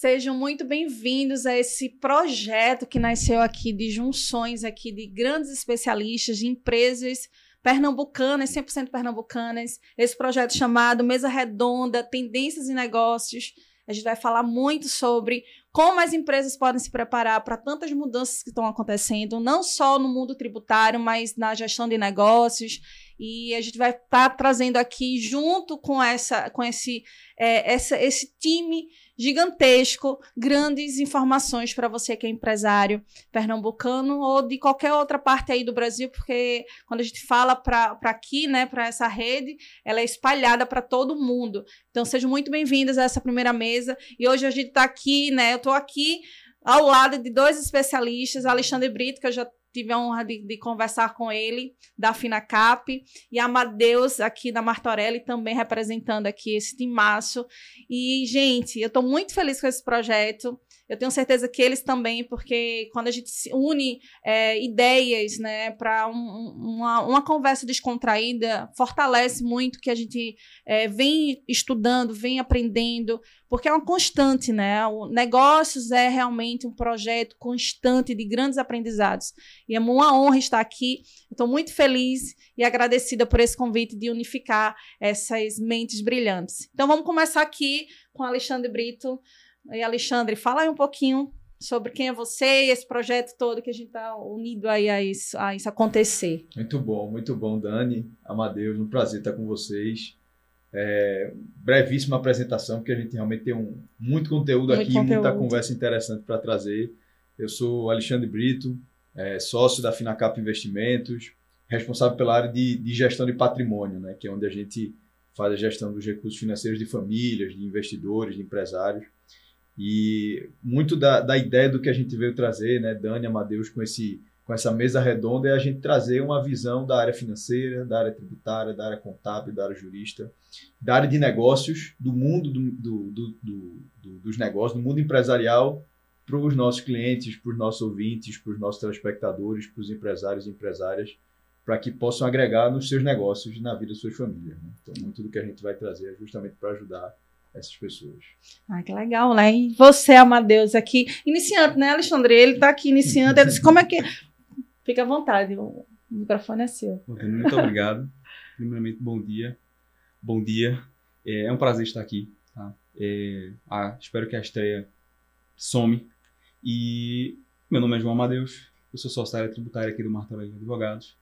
Sejam muito bem-vindos a esse projeto que nasceu aqui de junções aqui de grandes especialistas, de empresas pernambucanas, 100% pernambucanas. Esse projeto chamado Mesa Redonda, Tendências e Negócios. A gente vai falar muito sobre como as empresas podem se preparar para tantas mudanças que estão acontecendo, não só no mundo tributário, mas na gestão de negócios. E a gente vai estar tá trazendo aqui, junto com, essa, com esse, é, essa, esse time gigantesco, grandes informações para você que é empresário pernambucano ou de qualquer outra parte aí do Brasil, porque quando a gente fala para aqui, né, para essa rede, ela é espalhada para todo mundo. Então sejam muito bem-vindos a essa primeira mesa. E hoje a gente está aqui, né, eu estou aqui ao lado de dois especialistas, Alexandre Brito, que eu já tive a honra de, de, conversar com ele, da Finacap, e Amadeus, aqui da Martorelli, também representando aqui esse timaço. E, gente, eu estou muito feliz com esse projeto. Eu tenho certeza que eles também, porque quando a gente une é, ideias né, para um, uma, uma conversa descontraída, fortalece muito que a gente é, vem estudando, vem aprendendo, porque é uma constante, né? O negócios é realmente um projeto constante de grandes aprendizados. E é uma honra estar aqui. Estou muito feliz e agradecida por esse convite de unificar essas mentes brilhantes. Então vamos começar aqui com Alexandre Brito. E Alexandre, fala aí um pouquinho sobre quem é você e esse projeto todo que a gente está unido aí a isso, a isso acontecer. Muito bom, muito bom, Dani, Amadeus, um prazer estar com vocês. É, brevíssima apresentação, porque a gente realmente tem um, muito conteúdo muito aqui, conteúdo. muita conversa interessante para trazer. Eu sou Alexandre Brito, é, sócio da Finacap Investimentos, responsável pela área de, de gestão de patrimônio, né, que é onde a gente faz a gestão dos recursos financeiros de famílias, de investidores, de empresários. E muito da, da ideia do que a gente veio trazer, né, Dani Amadeus, com, esse, com essa mesa redonda, é a gente trazer uma visão da área financeira, da área tributária, da área contábil, da área jurista, da área de negócios, do mundo do, do, do, do dos negócios, do mundo empresarial, para os nossos clientes, para os nossos ouvintes, para os nossos telespectadores, para os empresários e empresárias, para que possam agregar nos seus negócios e na vida de suas famílias. Né? Então, muito do que a gente vai trazer é justamente para ajudar essas pessoas. Ah, que legal, né? E você, Amadeus, aqui, iniciante, né, Alexandre? Ele está aqui iniciando. Ele disse, como é que. Fica à vontade, o microfone é seu. Muito obrigado. Primeiramente, bom dia. Bom dia. É, é um prazer estar aqui. Tá? É, ah, espero que a estreia some. E meu nome é João Amadeus. Eu sou sócio da área tributária aqui do Martelão Advogados.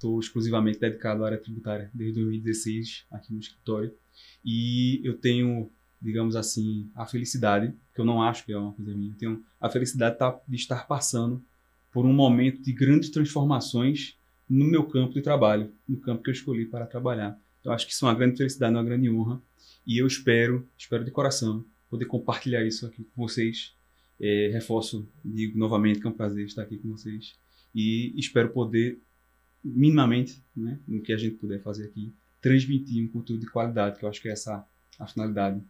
Estou tá? exclusivamente dedicado à área tributária desde 2016 aqui no escritório. E eu tenho, digamos assim, a felicidade, que eu não acho que é uma coisa minha, eu tenho a felicidade de estar passando por um momento de grandes transformações no meu campo de trabalho, no campo que eu escolhi para trabalhar. Eu acho que isso é uma grande felicidade, uma grande honra. E eu espero, espero de coração, poder compartilhar isso aqui com vocês. É, reforço, digo novamente que é um prazer estar aqui com vocês. E espero poder, minimamente, né, no que a gente puder fazer aqui, transmitir um conteúdo de qualidade, que eu acho que é essa a finalidade.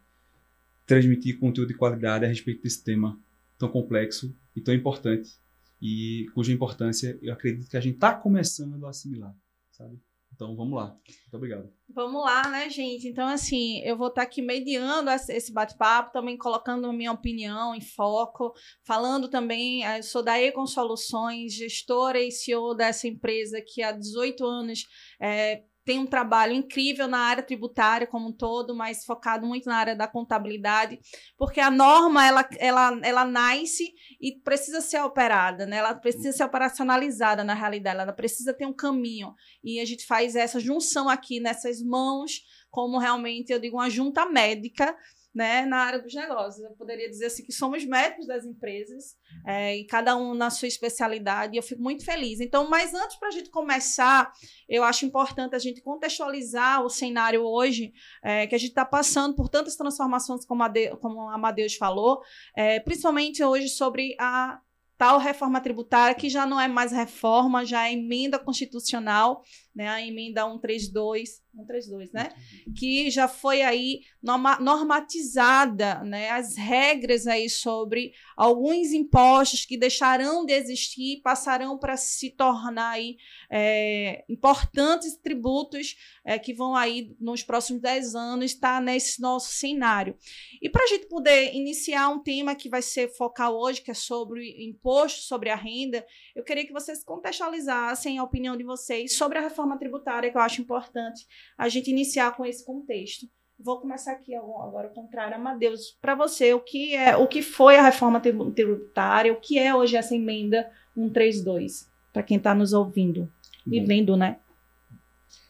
Transmitir conteúdo de qualidade a respeito desse tema tão complexo e tão importante, e cuja importância eu acredito que a gente está começando a assimilar, sabe? Então vamos lá. Muito obrigado. Vamos lá, né, gente? Então, assim, eu vou estar tá aqui mediando esse bate-papo, também colocando a minha opinião em foco, falando também, eh, sou da Econ Soluções, gestora e CEO dessa empresa que há 18 anos é, tem um trabalho incrível na área tributária como um todo, mas focado muito na área da contabilidade, porque a norma ela, ela, ela nasce e precisa ser operada, né? Ela precisa ser operacionalizada na realidade, ela precisa ter um caminho. E a gente faz essa junção aqui nessas mãos, como realmente eu digo uma junta médica né, na área dos negócios. Eu poderia dizer assim que somos médicos das empresas, é, e cada um na sua especialidade, e eu fico muito feliz. Então, mas antes para a gente começar, eu acho importante a gente contextualizar o cenário hoje, é, que a gente está passando por tantas transformações, como a, de, como a Amadeus falou, é, principalmente hoje sobre a tal reforma tributária, que já não é mais reforma, já é emenda constitucional, né, a emenda 132, 132, né, que já foi aí normatizada, né, as regras aí sobre alguns impostos que deixarão de existir, passarão para se tornar aí é, importantes tributos é, que vão aí nos próximos 10 anos estar nesse nosso cenário. E para a gente poder iniciar um tema que vai ser focal hoje, que é sobre imposto sobre a renda, eu queria que vocês contextualizassem a opinião de vocês sobre a reforma tributária, que eu acho importante a gente iniciar com esse contexto. Vou começar aqui agora ao contrário, Amadeus, para você, o que é, o que foi a reforma tributária, o que é hoje essa emenda 132, para quem está nos ouvindo. E vendo, né?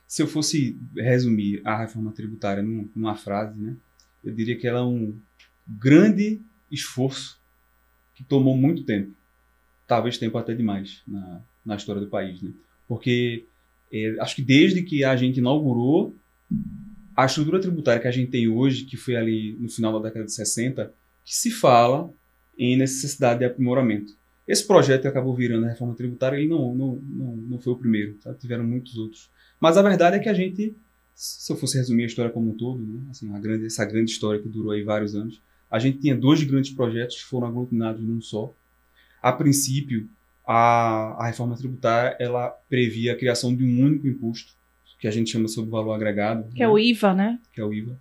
Se eu fosse resumir a reforma tributária numa frase, né, eu diria que ela é um grande esforço que tomou muito tempo, talvez tempo até demais na, na história do país, né? Porque é, acho que desde que a gente inaugurou a estrutura tributária que a gente tem hoje, que foi ali no final da década de 60, que se fala em necessidade de aprimoramento. Esse projeto que acabou virando a reforma tributária, ele não, não, não, não foi o primeiro, tá? tiveram muitos outros. Mas a verdade é que a gente, se eu fosse resumir a história como um todo, né? assim, grande, essa grande história que durou aí vários anos, a gente tinha dois grandes projetos que foram aglutinados num só. A princípio, a, a reforma tributária ela previa a criação de um único imposto, que a gente chama sobre valor agregado. Que né? é o IVA, né? Que é o IVA.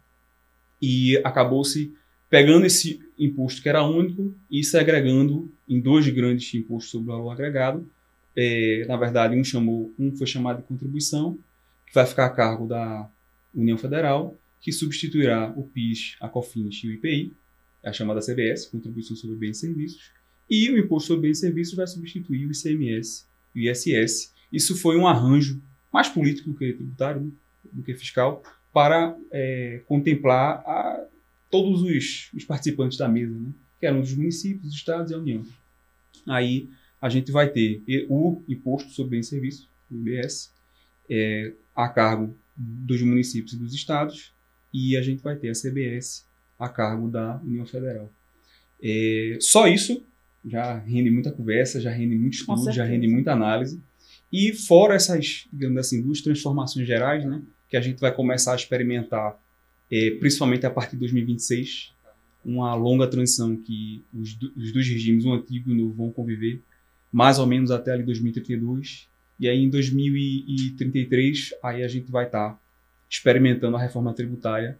E acabou-se pegando esse imposto que era único e segregando em dois grandes impostos sobre valor agregado. É, na verdade, um, chamou, um foi chamado de contribuição, que vai ficar a cargo da União Federal, que substituirá o PIS, a COFINS e o IPI, a chamada CBS, Contribuição sobre Bens e Serviços, e o Imposto sobre Bens e Serviços vai substituir o ICMS e o ISS. Isso foi um arranjo mais político do que tributário, né, do que fiscal, para é, contemplar a, todos os, os, participantes da mesa, né, que eram os municípios, os estados e a União. Aí a gente vai ter o Imposto sobre Bens e Serviços, o IBS, é, a cargo dos municípios e dos estados, e a gente vai ter a CBS a cargo da União Federal. É, só isso já rende muita conversa, já rende muito estudo, já rende muita análise. E fora essas, digamos assim, duas transformações gerais, né, que a gente vai começar a experimentar, é, principalmente a partir de 2026, uma longa transição que os, os dois regimes, o antigo e o novo, vão conviver, mais ou menos até ali 2032. E aí em 2033, aí a gente vai estar tá experimentando a reforma tributária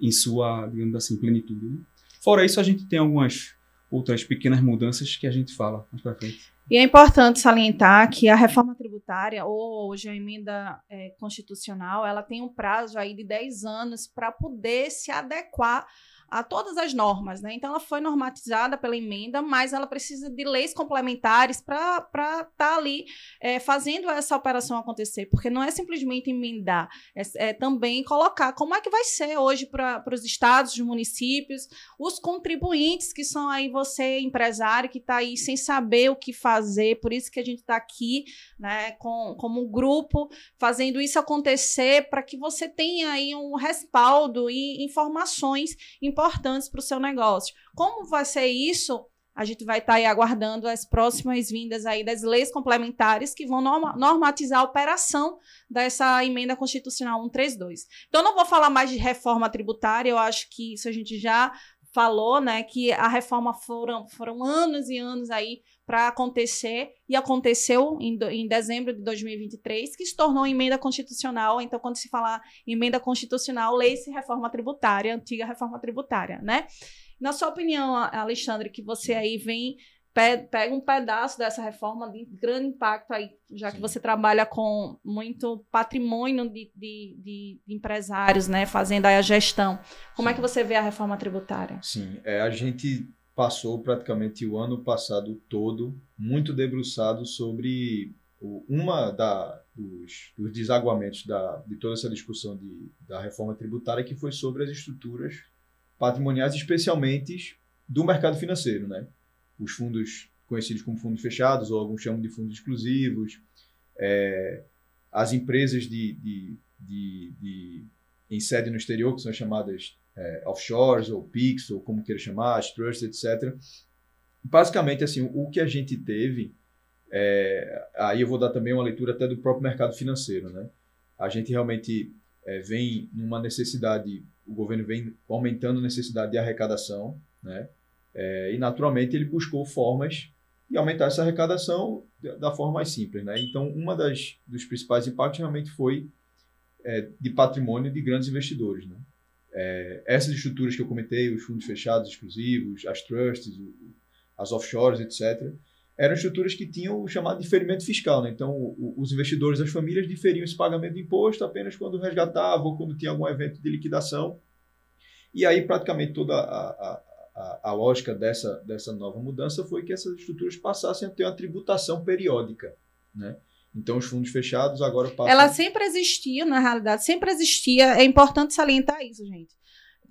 em sua, digamos assim, plenitude. Né? Fora isso, a gente tem algumas outras pequenas mudanças que a gente fala mais para frente. E é importante salientar que a reforma tributária, ou hoje a emenda é, constitucional, ela tem um prazo aí de 10 anos para poder se adequar a todas as normas, né? Então ela foi normatizada pela emenda, mas ela precisa de leis complementares para estar tá ali é, fazendo essa operação acontecer, porque não é simplesmente emendar, é, é também colocar como é que vai ser hoje para os estados, os municípios, os contribuintes que são aí você empresário que está aí sem saber o que fazer, por isso que a gente está aqui, né, com, como um grupo fazendo isso acontecer para que você tenha aí um respaldo e informações importantes para o seu negócio. Como vai ser isso? A gente vai estar tá aí aguardando as próximas vindas aí das leis complementares que vão normatizar a operação dessa emenda constitucional 132. Então, não vou falar mais de reforma tributária, eu acho que isso a gente já falou, né, que a reforma foram, foram anos e anos aí para acontecer e aconteceu em, em dezembro de 2023, que se tornou emenda constitucional. Então, quando se fala emenda constitucional, lei-se reforma tributária, antiga reforma tributária, né? Na sua opinião, Alexandre, que você aí vem pega um pedaço dessa reforma de grande impacto aí, já Sim. que você trabalha com muito patrimônio de, de, de, empresários, né, fazendo aí a gestão. Como Sim. é que você vê a reforma tributária? Sim, é, a gente passou praticamente o ano passado todo muito debruçado sobre o, uma da, dos, dos desaguamentos da, de toda essa discussão de, da reforma tributária, que foi sobre as estruturas patrimoniais, especialmente do mercado financeiro, né? Os fundos conhecidos como fundos fechados, ou alguns chamam de fundos exclusivos, é, as empresas de, de, de, de, em sede no exterior, que são chamadas é, offshores ou PIX, ou como queira chamar, as trusts, etc. Basicamente, assim, o que a gente teve, é, aí eu vou dar também uma leitura até do próprio mercado financeiro, né? a gente realmente é, vem numa necessidade, o governo vem aumentando a necessidade de arrecadação, né? É, e naturalmente ele buscou formas de aumentar essa arrecadação da forma mais simples, né? Então, uma das dos principais impactos realmente foi é, de patrimônio de grandes investidores, né? É, essas estruturas que eu comentei, os fundos fechados exclusivos, as trusts, as offshores, etc., eram estruturas que tinham o chamado diferimento fiscal. Né? Então, o, os investidores, as famílias, diferiam esse pagamento de imposto apenas quando resgatavam ou quando tinha algum evento de liquidação. E aí, praticamente, toda a, a, a, a lógica dessa, dessa nova mudança foi que essas estruturas passassem a ter uma tributação periódica. Né? Então, os fundos fechados agora passam. Ela sempre existia, na realidade, sempre existia. É importante salientar isso, gente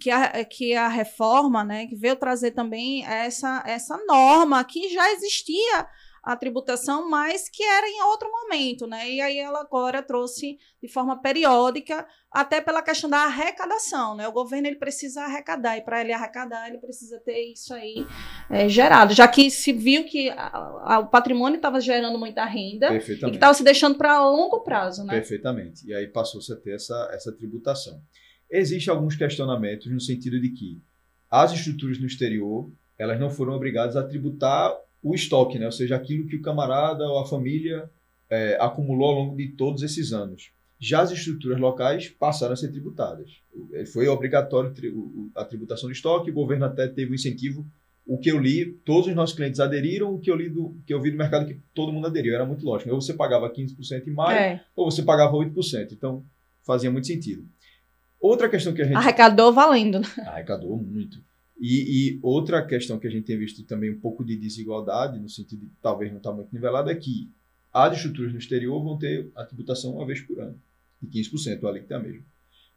que a, que a reforma, né, que veio trazer também essa, essa norma que já existia a tributação, mas que era em outro momento, né? E aí ela agora trouxe de forma periódica, até pela questão da arrecadação, né? O governo ele precisa arrecadar e para ele arrecadar ele precisa ter isso aí é, gerado, já que se viu que a, a, o patrimônio estava gerando muita renda e que estava se deixando para longo prazo, né? Perfeitamente. E aí passou-se a ter essa, essa tributação. Existem alguns questionamentos no sentido de que as estruturas no exterior elas não foram obrigadas a tributar o estoque, né? ou seja, aquilo que o camarada ou a família é, acumulou ao longo de todos esses anos. Já as estruturas locais passaram a ser tributadas. Foi obrigatório a tributação de estoque, o governo até teve um incentivo. O que eu li, todos os nossos clientes aderiram, o que eu li do que eu vi do mercado que todo mundo aderiu, era muito lógico. Ou você pagava 15% em maio, é. ou você pagava 8%. Então, fazia muito sentido. Outra questão que a gente. Arrecadou valendo. Né? Arrecadou muito. E, e, outra questão que a gente tem visto também um pouco de desigualdade, no sentido de talvez não estar tá muito nivelado, é que as estruturas no exterior vão ter a tributação uma vez por ano, de 15%, a alíquota mesmo.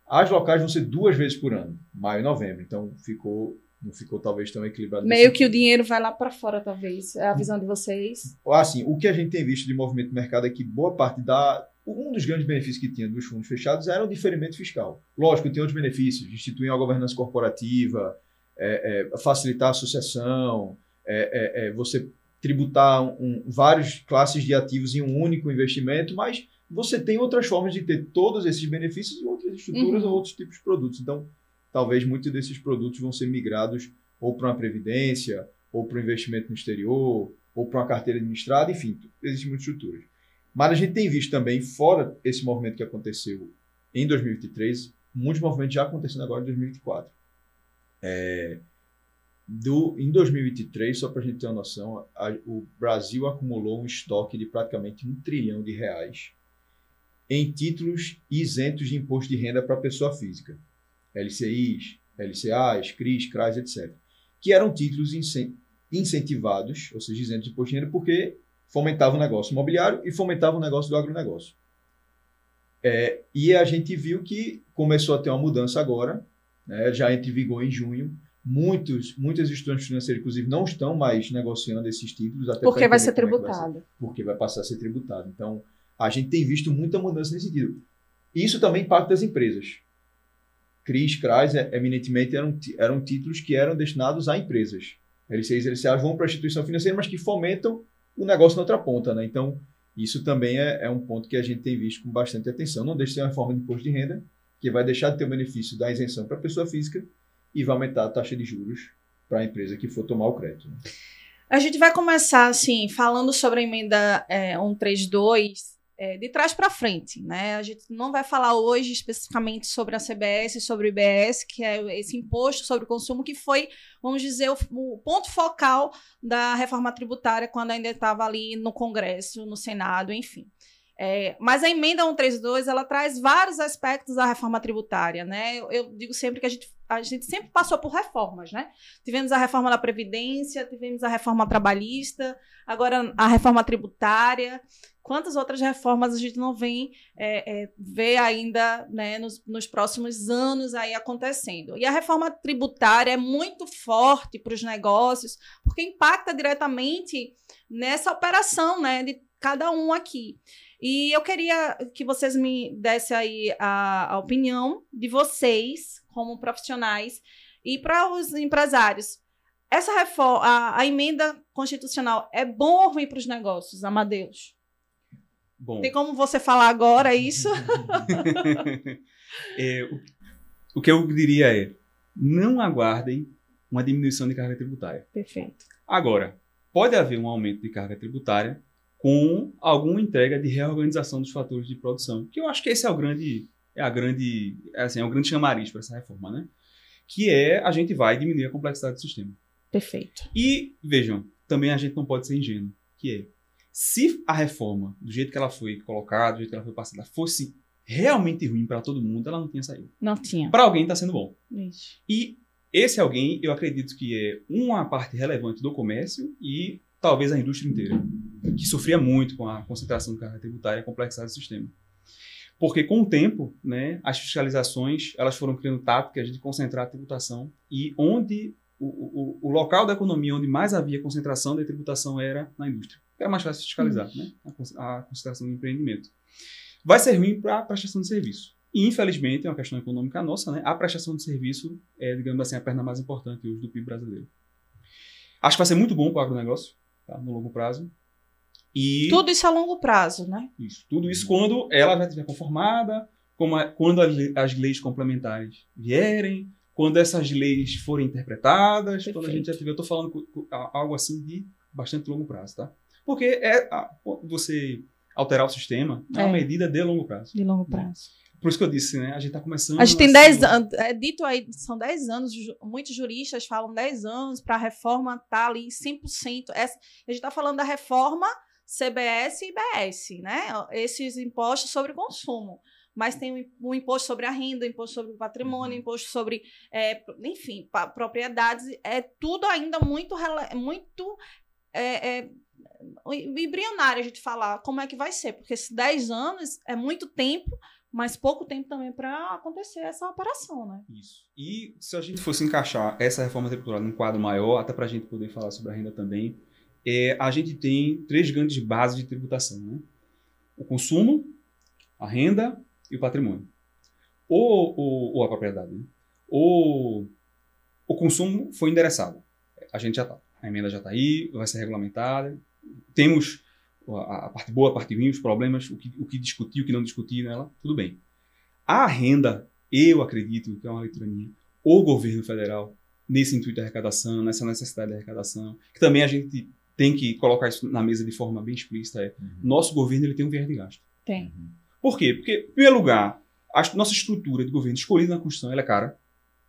As locais vão ser duas vezes por ano, maio e novembro. Então ficou não ficou talvez tão equilibrado. Meio que o dinheiro vai lá para fora, talvez. É a visão de vocês. Assim, o que a gente tem visto de movimento de mercado é que boa parte da um dos grandes benefícios que tinha dos fundos fechados era o diferimento fiscal. Lógico, tem outros benefícios, instituir uma governança corporativa, é, é, facilitar a associação, é, é, é você tributar um, várias classes de ativos em um único investimento, mas você tem outras formas de ter todos esses benefícios em outras estruturas uhum. ou outros tipos de produtos. Então, talvez muitos desses produtos vão ser migrados ou para uma previdência, ou para um investimento no exterior, ou para uma carteira administrada, enfim, existem muitas estruturas. Mas a gente tem visto também, fora esse movimento que aconteceu em 2023, muitos movimentos já acontecendo agora em 2024. É, do, em 2023, só para a gente ter uma noção, a, o Brasil acumulou um estoque de praticamente um trilhão de reais em títulos isentos de imposto de renda para pessoa física. LCIs, LCAs, CRIs, CRAs, etc. Que eram títulos incentivados, ou seja, isentos de imposto de renda, porque fomentava o negócio imobiliário e fomentava o negócio do agronegócio. É, e a gente viu que começou a ter uma mudança agora, né, já entra em vigor em junho. Muitos, muitas instituições financeiras, inclusive, não estão mais negociando esses títulos. Até porque vai ser tributado. Vai ser, porque vai passar a ser tributado. Então, a gente tem visto muita mudança nesse sentido. Isso também impacta as empresas. CRIs, CRAs, é, eminentemente, eram, eram títulos que eram destinados a empresas. LCIs e LCAs vão para a instituição financeira, mas que fomentam o negócio na outra ponta, né? Então, isso também é, é, um ponto que a gente tem visto com bastante atenção. Não deixa de ser uma forma de imposto de renda, que vai deixar de ter o benefício da isenção para a pessoa física e vai aumentar a taxa de juros para a empresa que for tomar o crédito. Né? A gente vai começar, assim, falando sobre a emenda é, 132, é, de trás para frente, né? A gente não vai falar hoje especificamente sobre a CBS, sobre o IBS, que é esse imposto sobre o consumo que foi, vamos dizer, o, o ponto focal da reforma tributária quando ainda estava ali no Congresso, no Senado, enfim. É, mas a emenda 132 ela traz vários aspectos da reforma tributária, né? Eu, eu, digo sempre que a gente, a gente sempre passou por reformas, né? Tivemos a reforma da Previdência, tivemos a reforma trabalhista, agora a reforma tributária. Quantas outras reformas a gente não vem é, é, ver ainda né, nos, nos próximos anos aí acontecendo? E a reforma tributária é muito forte para os negócios, porque impacta diretamente nessa operação né, de cada um aqui. E eu queria que vocês me dessem aí a, a opinião de vocês, como profissionais, e para os empresários. Essa reforma, a, a, emenda constitucional é bom ou ruim para os negócios, Amadeus? Bom. Tem como você falar agora isso? é, o, o que eu diria é: não aguardem uma diminuição de carga tributária. Perfeito. Agora, pode haver um aumento de carga tributária com alguma entrega de reorganização dos fatores de produção, que eu acho que esse é o grande é a grande é assim, é o grande chamariz para essa reforma, né? Que é a gente vai diminuir a complexidade do sistema. Perfeito. E vejam, também a gente não pode ser ingênuo, que é se a reforma, do jeito que ela foi colocada, do jeito que ela foi passada, fosse realmente ruim para todo mundo, ela não tinha saído. Não tinha. Para alguém está sendo bom. Isso. E esse alguém, eu acredito que é uma parte relevante do comércio e talvez a indústria inteira, que sofria muito com a concentração de carga tributária e a complexidade do sistema. Porque com o tempo, né, as fiscalizações elas foram criando táticas de concentrar a tributação e onde o, o, o local da economia onde mais havia concentração de tributação era na indústria. Era mais fácil fiscalizar né, a, a concentração do empreendimento. Vai ser ruim para a prestação de serviço. E, infelizmente, é uma questão econômica nossa, né? A prestação de serviço é, digamos assim, a perna mais importante hoje do PIB brasileiro. Acho que vai ser muito bom para o agronegócio, tá? no longo prazo. E tudo isso a longo prazo, né? Isso. Tudo isso quando ela já estiver conformada, a, quando as, as, leis complementares vierem, quando essas leis forem interpretadas, Perfeito. quando a gente já tiver. Eu estou falando algo assim de bastante longo prazo, tá? Porque é a, você alterar o sistema é, é uma medida de longo prazo. De longo prazo. Por isso que eu disse, né? A gente está começando. A gente tem 10 assim, anos, é dito aí, são 10 anos, muitos juristas falam 10 anos para a reforma estar tá ali 100%. Essa, a gente está falando da reforma CBS e IBS, né? Esses impostos sobre consumo. Mas tem o, imposto sobre a renda, o imposto sobre o patrimônio, uhum. imposto sobre, é, enfim, propriedades. É tudo ainda muito, muito é, é, embrionário a gente falar como é que vai ser, porque esses 10 anos é muito tempo, mas pouco tempo também para acontecer essa operação, né? Isso. E se a gente fosse encaixar essa reforma tributária num quadro maior, até para a gente poder falar sobre a renda também, é, a gente tem três grandes bases de tributação, né? O consumo, a renda e o patrimônio. Ou, ou, ou a propriedade. Né? O, o consumo foi endereçado. A gente já está. A emenda já está aí, vai ser regulamentada, temos a, a, parte boa, a parte ruim, os problemas, o que, o que discutir, o que não discutir nela, tudo bem. A renda, eu acredito, que é uma leitura minha, o governo federal, nesse intuito de arrecadação, nessa necessidade de arrecadação, que também a gente tem que colocar isso na mesa de forma bem explícita, é, uhum. nosso governo ele tem um viés de gasto. Tem. Uhum. Por quê? Porque, em primeiro lugar, a nossa estrutura de governo escolhida na Constituição ela é cara.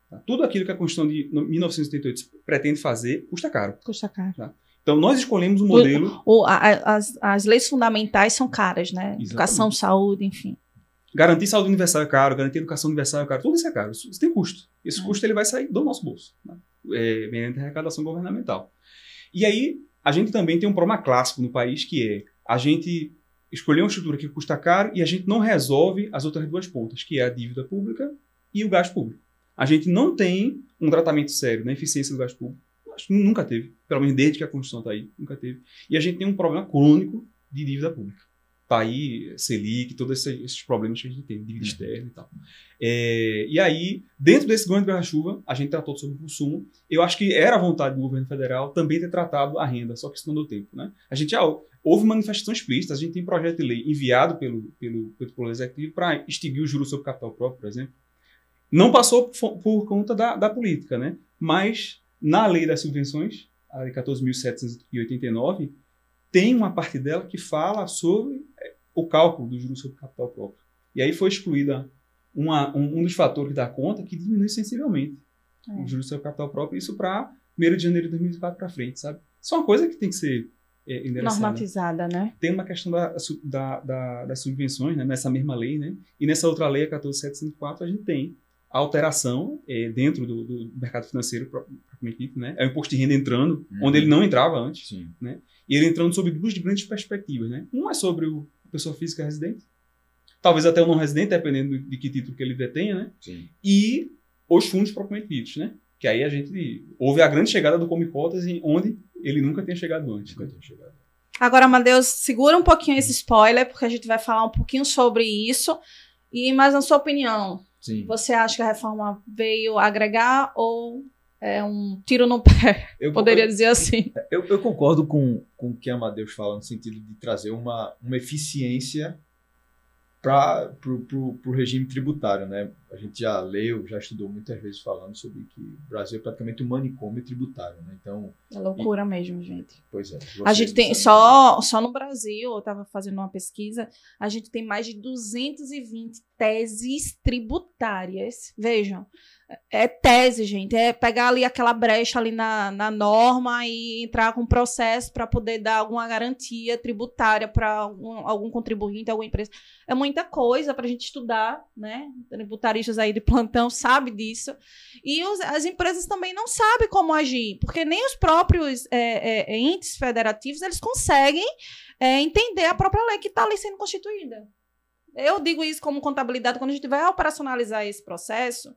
Tá? Tudo aquilo que a Constituição de 1988 pretende fazer custa caro. Custa caro. Tá? Então, nós escolhemos um modelo. O, o, a, as, as leis fundamentais são caras, né? Exatamente. Educação, saúde, enfim. Garantir saúde universal é caro, garantir educação universal é caro, tudo isso é caro. Isso, isso tem custo. Esse é. custo ele vai sair do nosso bolso, né? é, mediante a arrecadação governamental. E aí, a gente também tem um problema clássico no país que é a gente escolher uma estrutura que custa caro e a gente não resolve as outras duas pontas, que é a dívida pública e o gasto público. A gente não tem um tratamento sério na eficiência do gasto público Acho que nunca teve. Pelo menos desde que a Constituição está aí, nunca teve. E a gente tem um problema crônico de dívida pública. Está aí Selic, todos esses, problemas que a gente tem, dívida uhum. externa e tal. É, e aí, dentro desse grande guarda-chuva, a gente tratou sobre o consumo. Eu acho que era a vontade do governo federal também ter tratado a renda, só que isso não deu tempo. Né? A gente já houve manifestação explícita, a gente tem projeto de lei enviado pelo, pelo, pelo Poder Executivo para extinguir o juros sobre capital próprio, por exemplo. Não passou por, por conta da, da política, né? mas na lei das subvenções, a lei 14.789, tem uma parte dela que fala sobre é, o cálculo do juros sobre capital próprio. E aí foi excluída uma, um, um, dos fatores da conta que diminui sensivelmente é. o juros sobre capital próprio, isso para 1 de janeiro de 2024 para frente, sabe? Isso é uma coisa que tem que ser é, Normatizada, né? Tem uma questão da, da, da, das subvenções, né? nessa mesma lei, né? E nessa outra lei, a 14.704, a gente tem a alteração é, dentro do, do, mercado financeiro propriamente dito, né? É o imposto de renda entrando, uhum. onde ele não entrava antes, Sim. né? E ele entrando sob duas grandes perspectivas, né? Um é sobre o, a pessoa física residente, talvez até o não residente, dependendo de que título que ele detenha, né? Sim. E os fundos propriamente ditos, né? Que aí a gente houve a grande chegada do Come Cotas, onde ele nunca tinha chegado antes. Nunca né? tinha chegado. Agora, Matheus, segura um pouquinho esse spoiler, porque a gente vai falar um pouquinho sobre isso. E, mas na sua opinião, Sim. Você acha que a reforma veio agregar ou é um tiro no pé, eu, poderia eu, dizer assim. Eu, eu, concordo com, com o que a Amadeus fala, no sentido de trazer uma, uma eficiência para o regime tributário. Né? A gente já leu, já estudou muitas vezes falando sobre que o Brasil é praticamente um manicômio tributário. Né? Então, é loucura e, mesmo, gente. Pois é. A gente tem, só, só no Brasil, eu estava fazendo uma pesquisa, a gente tem mais de 220 teses tributárias. Vejam, é tese, gente. É pegar ali aquela brecha ali na, na norma e entrar com processo para poder dar alguma garantia tributária para algum, algum contribuinte, alguma empresa. É muita coisa para a gente estudar, né? Tributaristas aí de plantão sabem disso. E os, as empresas também não sabem como agir, porque nem os próprios é, é, entes federativos eles conseguem é, entender a própria lei que está ali sendo constituída. Eu digo isso como contabilidade, quando a gente vai operacionalizar esse processo,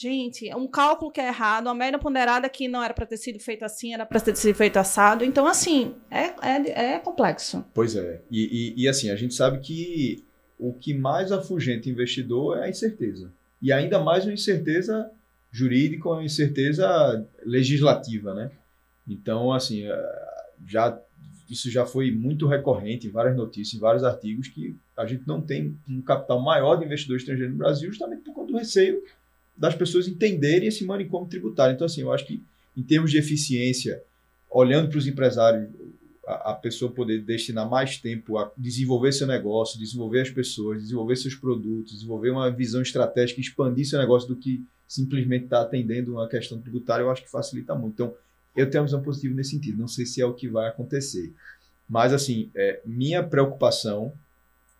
Gente, é um cálculo que é errado, uma média ponderada que não era para ter sido feito assim, era para ter sido feito assado. Então, assim, é, é, é complexo. Pois é. E, e, e, assim, a gente sabe que o que mais afugenta investidor é a incerteza. E ainda mais uma incerteza jurídica, uma incerteza legislativa, né? Então, assim, é, já, isso já foi muito recorrente em várias notícias, em vários artigos, que a gente não tem um capital maior de investidor estrangeiro no Brasil justamente por conta do receio das pessoas entenderem esse manicômio tributário. Então, assim, eu acho que em termos de eficiência, olhando para os empresários, a, a, pessoa poder destinar mais tempo a desenvolver seu negócio, desenvolver as pessoas, desenvolver seus produtos, desenvolver uma visão estratégica, expandir seu negócio do que simplesmente estar tá atendendo uma questão tributária, eu acho que facilita muito. Então, eu tenho uma visão positiva nesse sentido. Não sei se é o que vai acontecer. Mas, assim, é, minha preocupação,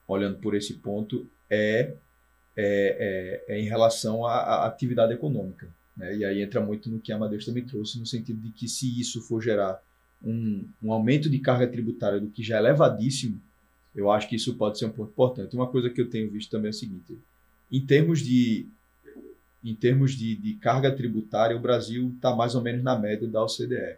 olhando por esse ponto, é é, é, é em relação à, à atividade econômica. Né? E aí entra muito no que a Amadeus também trouxe, no sentido de que se isso for gerar um, um aumento de carga tributária do que já é elevadíssimo, eu acho que isso pode ser um ponto importante. Uma coisa que eu tenho visto também é o seguinte: em termos de, em termos de, de carga tributária, o Brasil está mais ou menos na média da OCDE.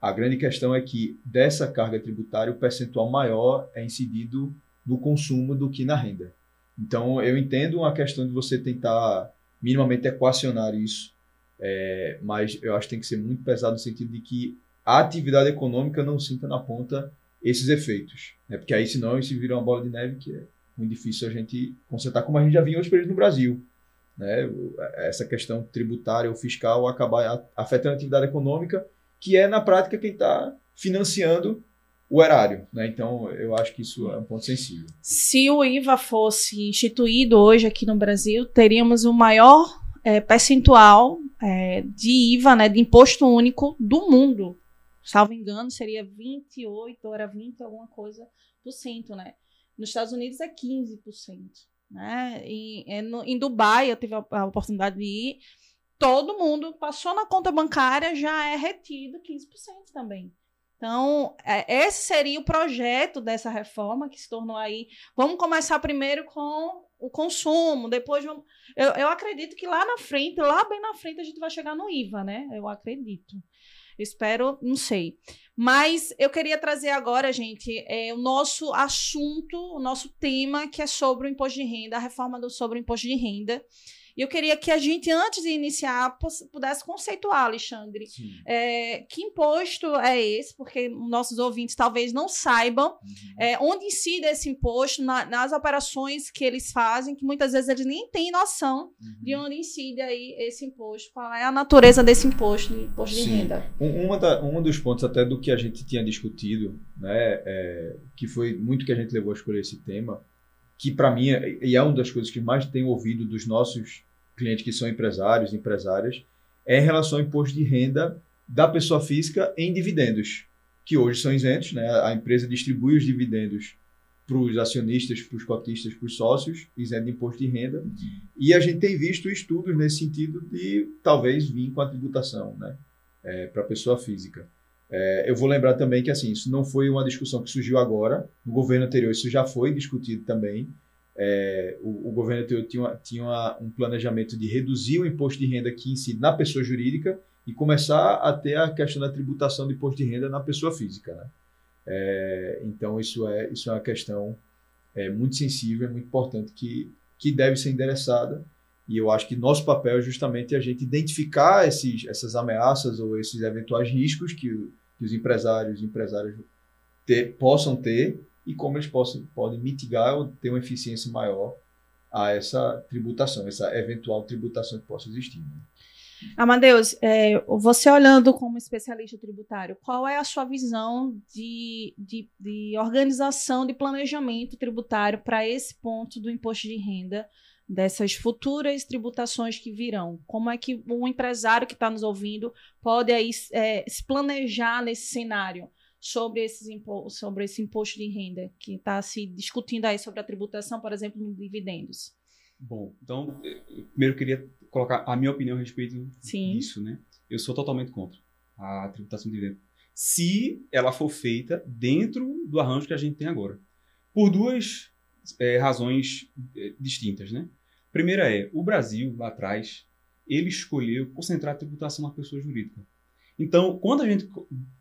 A grande questão é que dessa carga tributária, o percentual maior é incidido no consumo do que na renda. Então, eu entendo a questão de você tentar minimamente equacionar isso, é, mas eu acho que tem que ser muito pesado no sentido de que a atividade econômica não sinta na ponta esses efeitos. Né? Porque aí, senão, isso vira uma bola de neve que é muito difícil a gente consertar, como a gente já outros períodos no Brasil. Né? Essa questão tributária ou fiscal acabar afetando a atividade econômica, que é, na prática, quem está financiando o erário. Né? Então, eu acho que isso é um ponto sensível. Se o IVA fosse instituído hoje aqui no Brasil, teríamos o maior é, percentual é, de IVA, né, de imposto único do mundo. Salvo engano, seria 28, ou era 20, alguma coisa por cento, né? Nos Estados Unidos é 15%. Né? E, é no, em Dubai, eu tive a, a oportunidade de ir, todo mundo passou na conta bancária, já é retido 15% também. Então, é, esse seria o projeto dessa reforma que se tornou aí. Vamos começar primeiro com o consumo, depois vamos. Eu, eu acredito que lá na frente, lá bem na frente, a gente vai chegar no IVA, né? Eu acredito. Espero, não sei. Mas eu queria trazer agora, gente, é, o nosso assunto, o nosso tema, que é sobre o imposto de renda, a reforma do, sobre o imposto de renda. E eu queria que a gente, antes de iniciar, pudesse conceituar, Alexandre, é, que imposto é esse, porque nossos ouvintes talvez não saibam uhum. é, onde incide esse imposto na, nas operações que eles fazem, que muitas vezes eles nem têm noção uhum. de onde incide aí esse imposto, qual é a natureza desse imposto, de imposto Sim. de renda. Um, uma da, um dos pontos até do que a gente tinha discutido, né, é, que foi muito que a gente levou a escolher esse tema, que para mim, e é uma das coisas que mais tenho ouvido dos nossos clientes que são empresários, empresárias, é em relação ao imposto de renda da pessoa física em dividendos, que hoje são isentos, né? A empresa distribui os dividendos para os acionistas, para os cotistas, para os sócios, isento de imposto de renda. E a gente tem visto estudos nesse sentido de talvez vir com a tributação, né? É, para a pessoa física. É, eu vou lembrar também que assim isso não foi uma discussão que surgiu agora. No governo anterior isso já foi discutido também. É, o, o, governo anterior tinha, tinha um planejamento de reduzir o imposto de renda que incide na pessoa jurídica e começar a ter a questão da tributação do imposto de renda na pessoa física. Né? É, então, isso é, isso é uma questão é, muito sensível, é muito importante, que, que deve ser endereçada. E eu acho que nosso papel é justamente a gente identificar esses, essas ameaças ou esses eventuais riscos que, que os empresários e empresários ter, possam ter e como eles possam, podem mitigar ou ter uma eficiência maior a essa tributação, essa eventual tributação que possa existir. Né? Amadeus, é, você olhando como especialista tributário, qual é a sua visão de, de, de organização, de planejamento tributário para esse ponto do imposto de renda, dessas futuras tributações que virão? Como é que um empresário que está nos ouvindo pode aí, é, se planejar nesse cenário? Sobre, esses impo sobre esse imposto de renda que está se discutindo aí sobre a tributação, por exemplo, de dividendos? Bom, então, primeiro eu queria colocar a minha opinião a respeito Sim. disso, né? Eu sou totalmente contra a tributação de dividendos. Se ela for feita dentro do arranjo que a gente tem agora. Por duas é, razões é, distintas, né? Primeira é, o Brasil, lá atrás, ele escolheu concentrar a tributação na pessoa jurídica. Então, quando a gente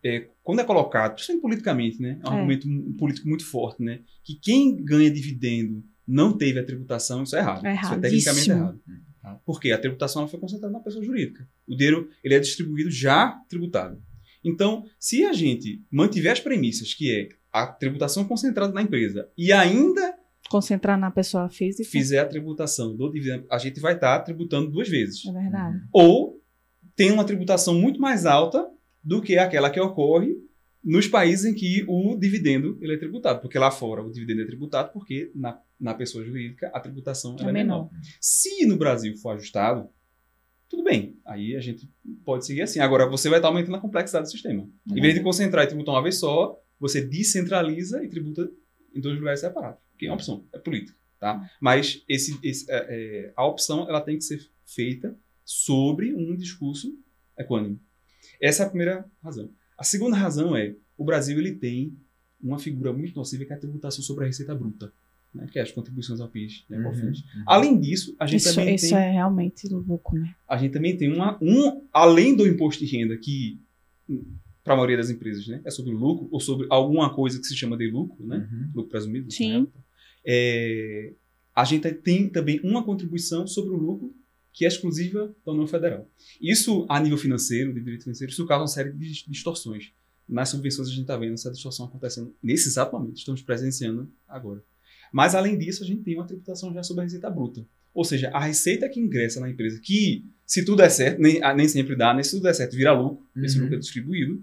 é, quando é colocado, principalmente politicamente, né, é um é. argumento político muito forte, né, que quem ganha dividendo não teve a tributação, isso é errado. É isso é tecnicamente errado. Tá? Porque a tributação foi concentrada na pessoa jurídica. O dinheiro ele é distribuído já tributado. Então, se a gente mantiver as premissas, que é a tributação concentrada na empresa e ainda concentrar na pessoa física, fizer a tributação do dividendo, a gente vai estar tributando duas vezes. É verdade. Ou tem uma tributação muito mais alta do que aquela que ocorre nos países em que o dividendo ele é tributado. Porque lá fora o dividendo é tributado porque na, na pessoa jurídica a tributação é, é menor. menor. Se no Brasil for ajustado, tudo bem. Aí a gente pode seguir assim. Agora você vai estar aumentando a complexidade do sistema. Uhum. Em vez de concentrar e tributar uma vez só, você descentraliza e tributa em dois lugares separados. Que é uma opção, é política. Tá? Mas esse, esse é, é, a opção ela tem que ser feita sobre um discurso equânime. Essa é a primeira razão. A segunda razão é o Brasil ele tem uma figura muito nociva que é a tributação sobre a receita bruta, né, que é as contribuições ao PIS. Né, uhum, uhum. Além disso, a gente isso, também isso tem... é realmente louco, né? A gente também tem uma, um, além do imposto de renda que para a maioria das empresas, né, é sobre o lucro ou sobre alguma coisa que se chama de lucro, né, uhum. lucro presumido. Sim. É, a gente tem também uma contribuição sobre o lucro que é exclusiva da União Federal. Isso, a nível financeiro, de direito financeiro, isso causa uma série de distorções. Nas subvenções a gente está vendo essa distorção acontecendo nesse exato momento, estamos presenciando agora. Mas, além disso, a gente tem uma tributação já sobre a receita bruta. Ou seja, a receita que ingressa na empresa, que, se tudo der certo, nem, nem sempre dá, nem se tudo der certo, vira lucro, uhum. esse lucro é distribuído,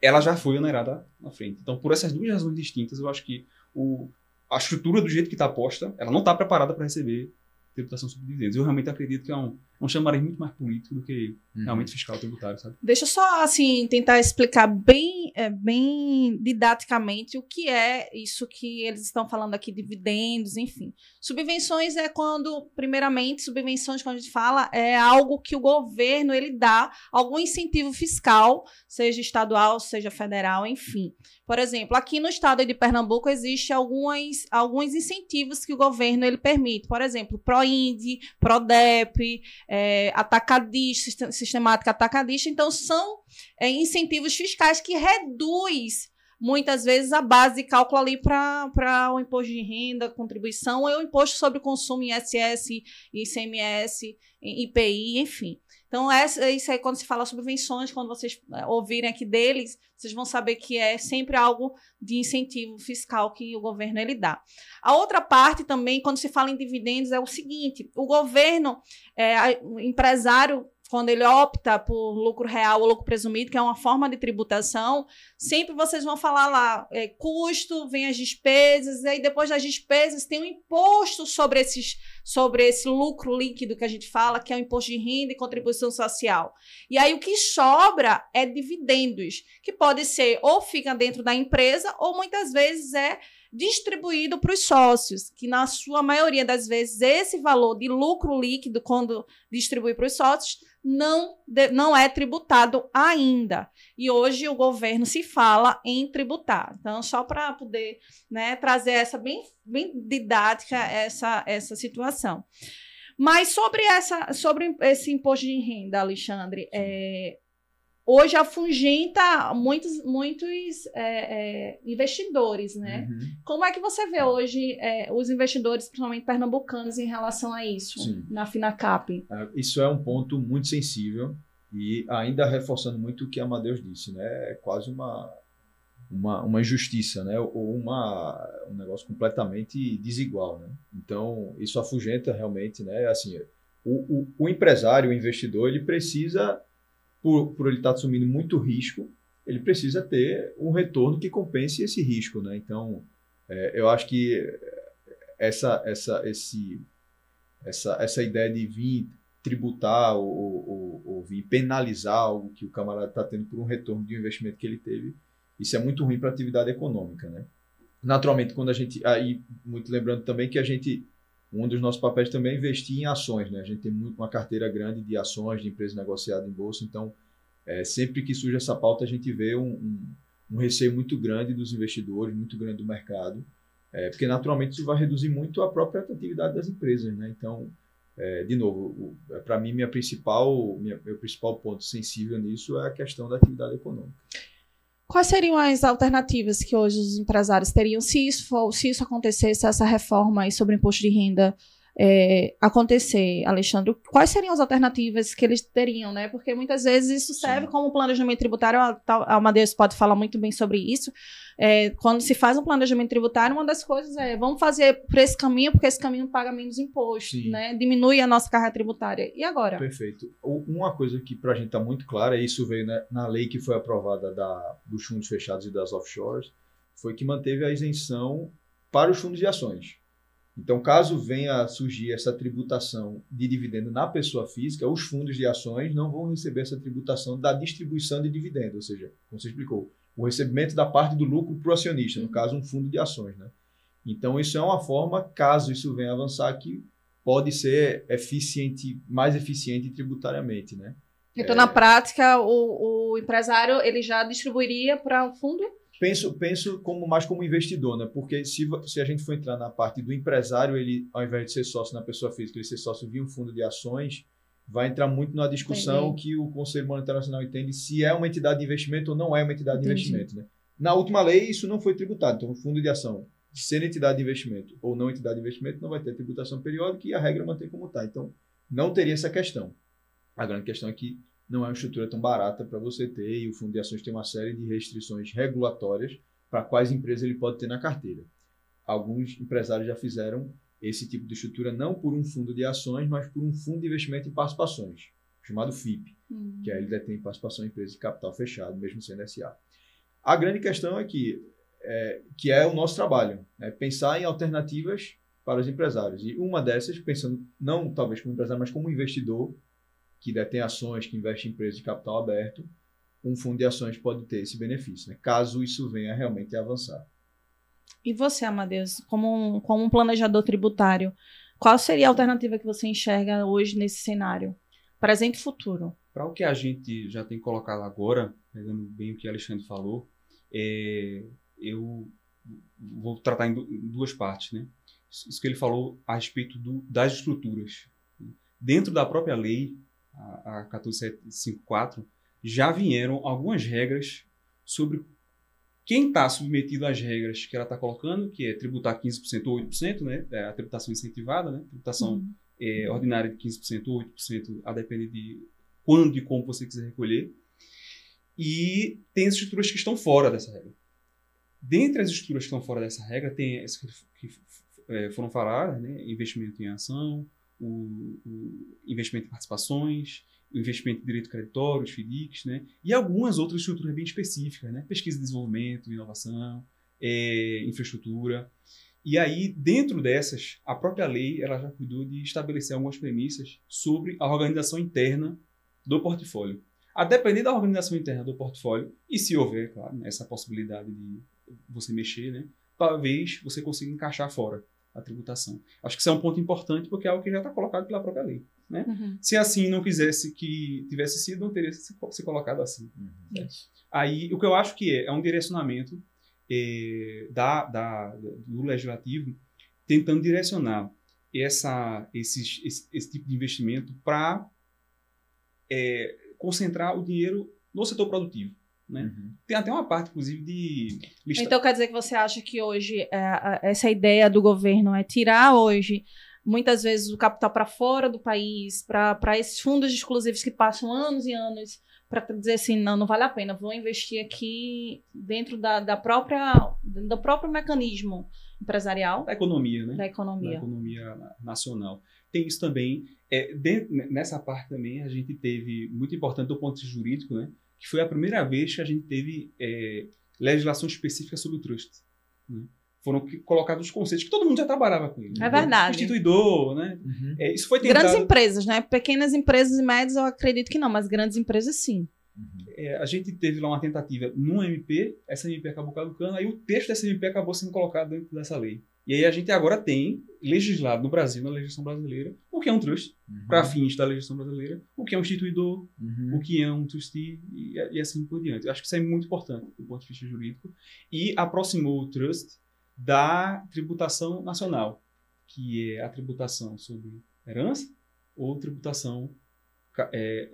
ela já foi onerada na frente. Então, por essas duas razões distintas, eu acho que o, a estrutura do jeito que está posta, ela não está preparada para receber tributação sobre dividendos. Eu realmente acredito que é um, um chamariz muito mais político do que uhum. realmente fiscal tributário, sabe? Deixa eu só, assim, tentar explicar bem, é, bem didaticamente o que é isso que eles estão falando aqui, dividendos, enfim. Subvenções é quando, primeiramente, subvenções, quando a gente fala, é algo que o governo, ele dá algum incentivo fiscal, seja estadual, seja federal, enfim. Por exemplo, aqui no estado de Pernambuco existe alguns, alguns incentivos que o governo ele permite. Por exemplo, ProInd, PRODEP, é, atacadista, sistemática atacadista. Então, são é, incentivos fiscais que reduz muitas vezes a base de cálculo ali para o imposto de renda, contribuição, ou o imposto sobre o consumo ISS, ICMS, IPI, enfim. Então, essa, isso aí, quando se fala subvenções, quando vocês é, ouvirem aqui deles, vocês vão saber que é sempre algo de incentivo fiscal que o governo ele dá. A outra parte também, quando se fala em dividendos, é o seguinte: o governo, é, o empresário quando ele opta por lucro real ou lucro presumido, que é uma forma de tributação, sempre vocês vão falar lá, é, custo, vem as despesas, e aí depois das despesas tem um imposto sobre, esses, sobre esse lucro líquido que a gente fala, que é o imposto de renda e contribuição social. E aí o que sobra é dividendos, que pode ser ou fica dentro da empresa, ou muitas vezes é distribuído para os sócios, que na sua maioria das vezes esse valor de lucro líquido, quando distribui para os sócios, não, de, não é tributado ainda. E hoje o governo se fala em tributar. Então, só para poder né, trazer essa bem, bem didática essa, essa situação. Mas sobre, essa, sobre esse imposto de renda, Alexandre, é, hoje afugenta muitos, muitos é, é, investidores, né? Uhum. Como é que você vê hoje é, os investidores, principalmente pernambucanos, em relação a isso Sim. na Finacap? É, isso é um ponto muito sensível e ainda reforçando muito o que a Amadeus disse, né? É quase uma uma, uma injustiça, né? Ou uma, um negócio completamente desigual, né? Então, isso afugenta realmente, né? Assim, o, o, o empresário, o investidor, ele precisa, por, por ele estar assumindo muito risco, ele precisa ter um retorno que compense esse risco, né? Então, é, eu acho que essa, essa, esse, essa, essa ideia de vir tributar ou, ou, ou vir penalizar algo que o camarada está tendo por um retorno de um investimento que ele teve, isso é muito ruim para a atividade econômica, né? Naturalmente, quando a gente. Aí, muito lembrando também que a gente. Um dos nossos papéis também é investir em ações, né? A gente tem muito, uma carteira grande de ações de empresas negociadas em bolsa, então, é, sempre que surge essa pauta, a gente vê um, um, um, receio muito grande dos investidores, muito grande do mercado, é, porque naturalmente isso vai reduzir muito a própria atratividade das empresas, né? Então, é, de novo, para mim, minha principal, minha, meu principal ponto sensível nisso é a questão da atividade econômica. Quais seriam as alternativas que hoje os empresários teriam se isso, for, se isso acontecesse, essa reforma sobre o imposto de renda é, acontecer, Alexandre, quais seriam as alternativas que eles teriam, né? Porque muitas vezes isso serve Sim. como planejamento tributário, a, a Amadeus pode falar muito bem sobre isso. É, quando se faz um planejamento tributário, uma das coisas é vamos fazer por esse caminho, porque esse caminho paga menos imposto, Sim. né? Diminui a nossa carga tributária. E agora? Perfeito. Uma coisa que para a gente está muito clara, e isso veio né, na lei que foi aprovada da, dos fundos fechados e das offshores, foi que manteve a isenção para os fundos de ações. Então, caso venha a surgir essa tributação de dividendo na pessoa física, os fundos de ações não vão receber essa tributação da distribuição de dividendo, ou seja, como você explicou, o recebimento da parte do lucro para o acionista, no caso, um fundo de ações. Né? Então, isso é uma forma, caso isso venha a avançar, que pode ser eficiente, mais eficiente tributariamente. Né? Então, é... na prática, o, o empresário ele já distribuiria para o fundo penso, penso como mais como investidor, né? Porque se, se a gente for entrar na parte do empresário, ele, ao invés de ser sócio na pessoa física, ele ser sócio via um fundo de ações, vai entrar muito na discussão Entendi. que o Conselho Monetário Nacional entende se é uma entidade de investimento ou não é uma entidade Entendi. de investimento, né? Na última lei, isso não foi tributado. Então, o fundo de ação, ser entidade de investimento ou não entidade de investimento, não vai ter tributação periódica e a regra mantém como está. Então, não teria essa questão. A grande questão é que não é uma estrutura tão barata para você ter e o fundo de ações tem uma série de restrições regulatórias para quais empresas ele pode ter na carteira. Alguns empresários já fizeram esse tipo de estrutura não por um fundo de ações, mas por um fundo de investimento em participações, chamado FIP, uhum. que aí ele detém participação em empresas de capital fechado, mesmo sendo SA. A grande questão é que, é, que é o nosso trabalho, né? pensar em alternativas para os empresários. E uma dessas, pensando não talvez como empresário, mas como investidor, que detém ações, que investe em empresas de capital aberto, um fundo de ações pode ter esse benefício, né? caso isso venha realmente a avançar. E você, Amadeus, como um, como um planejador tributário, qual seria a alternativa que você enxerga hoje nesse cenário? Presente e futuro. Para o que a gente já tem colocado agora, pegando bem o que Alexandre falou, é, eu vou tratar em duas partes. Né? Isso que ele falou a respeito do, das estruturas. Dentro da própria lei, a, a 14754, já vieram algumas regras sobre quem está submetido às regras que ela está colocando, que é tributar 15% ou 8%, né? É a tributação incentivada, né? Tributação uhum. é, ordinária de 15% ou 8%, a depender de quando e como você quiser recolher. E tem as estruturas que estão fora dessa regra. Dentre as estruturas que estão fora dessa regra, tem as que, que é, foram faladas, né? Investimento em ação, o, o investimento em participações, o investimento em direito creditório, os FDICs, né? e algumas outras estruturas bem específicas, né? pesquisa e desenvolvimento, inovação, é, infraestrutura. E aí, dentro dessas, a própria lei ela já cuidou de estabelecer algumas premissas sobre a organização interna do portfólio. A depender da organização interna do portfólio, e se houver, claro, né, essa possibilidade de você mexer, né, talvez você consiga encaixar fora a tributação. Acho que isso é um ponto importante porque é algo que já está colocado pela própria lei. Né? Uhum. Se assim não quisesse que tivesse sido, não teria se, se colocado assim. Uhum. Aí, o que eu acho que é, é um direcionamento é, da, da, do legislativo tentando direcionar essa, esses, esse, esse tipo de investimento para é, concentrar o dinheiro no setor produtivo. Né? Uhum. Tem até uma parte, inclusive, de. Lista... Então quer dizer que você acha que hoje é, essa ideia do governo é tirar hoje muitas vezes o capital para fora do país, para esses fundos exclusivos que passam anos e anos para dizer assim, não, não vale a pena, vou investir aqui dentro da, da própria, do próprio mecanismo empresarial. Da economia, né? Da economia. Da economia nacional. Tem isso também, é, dentro, nessa parte também a gente teve, muito importante do ponto de vista jurídico, né? Que foi a primeira vez que a gente teve é, legislação específica sobre o trust. Né? foram colocados os conceitos que todo mundo já trabalhava com ele. É verdade. Instituidor, né? Uhum. É, isso foi tentado... Grandes empresas, né? Pequenas empresas e médias eu acredito que não, mas grandes empresas sim. Uhum. É, a gente teve lá uma tentativa num MP, essa MP acabou caducando, aí o texto dessa MP acabou sendo colocado dentro dessa lei. E aí a gente agora tem legislado no Brasil, na legislação brasileira, o que é um trust, uhum. para fins da legislação brasileira, o que é um instituidor, uhum. o que é um trustee e, e assim por diante. Eu acho que isso é muito importante do ponto de vista jurídico. E aproximou o trust da tributação nacional, que é a tributação sobre herança ou tributação é,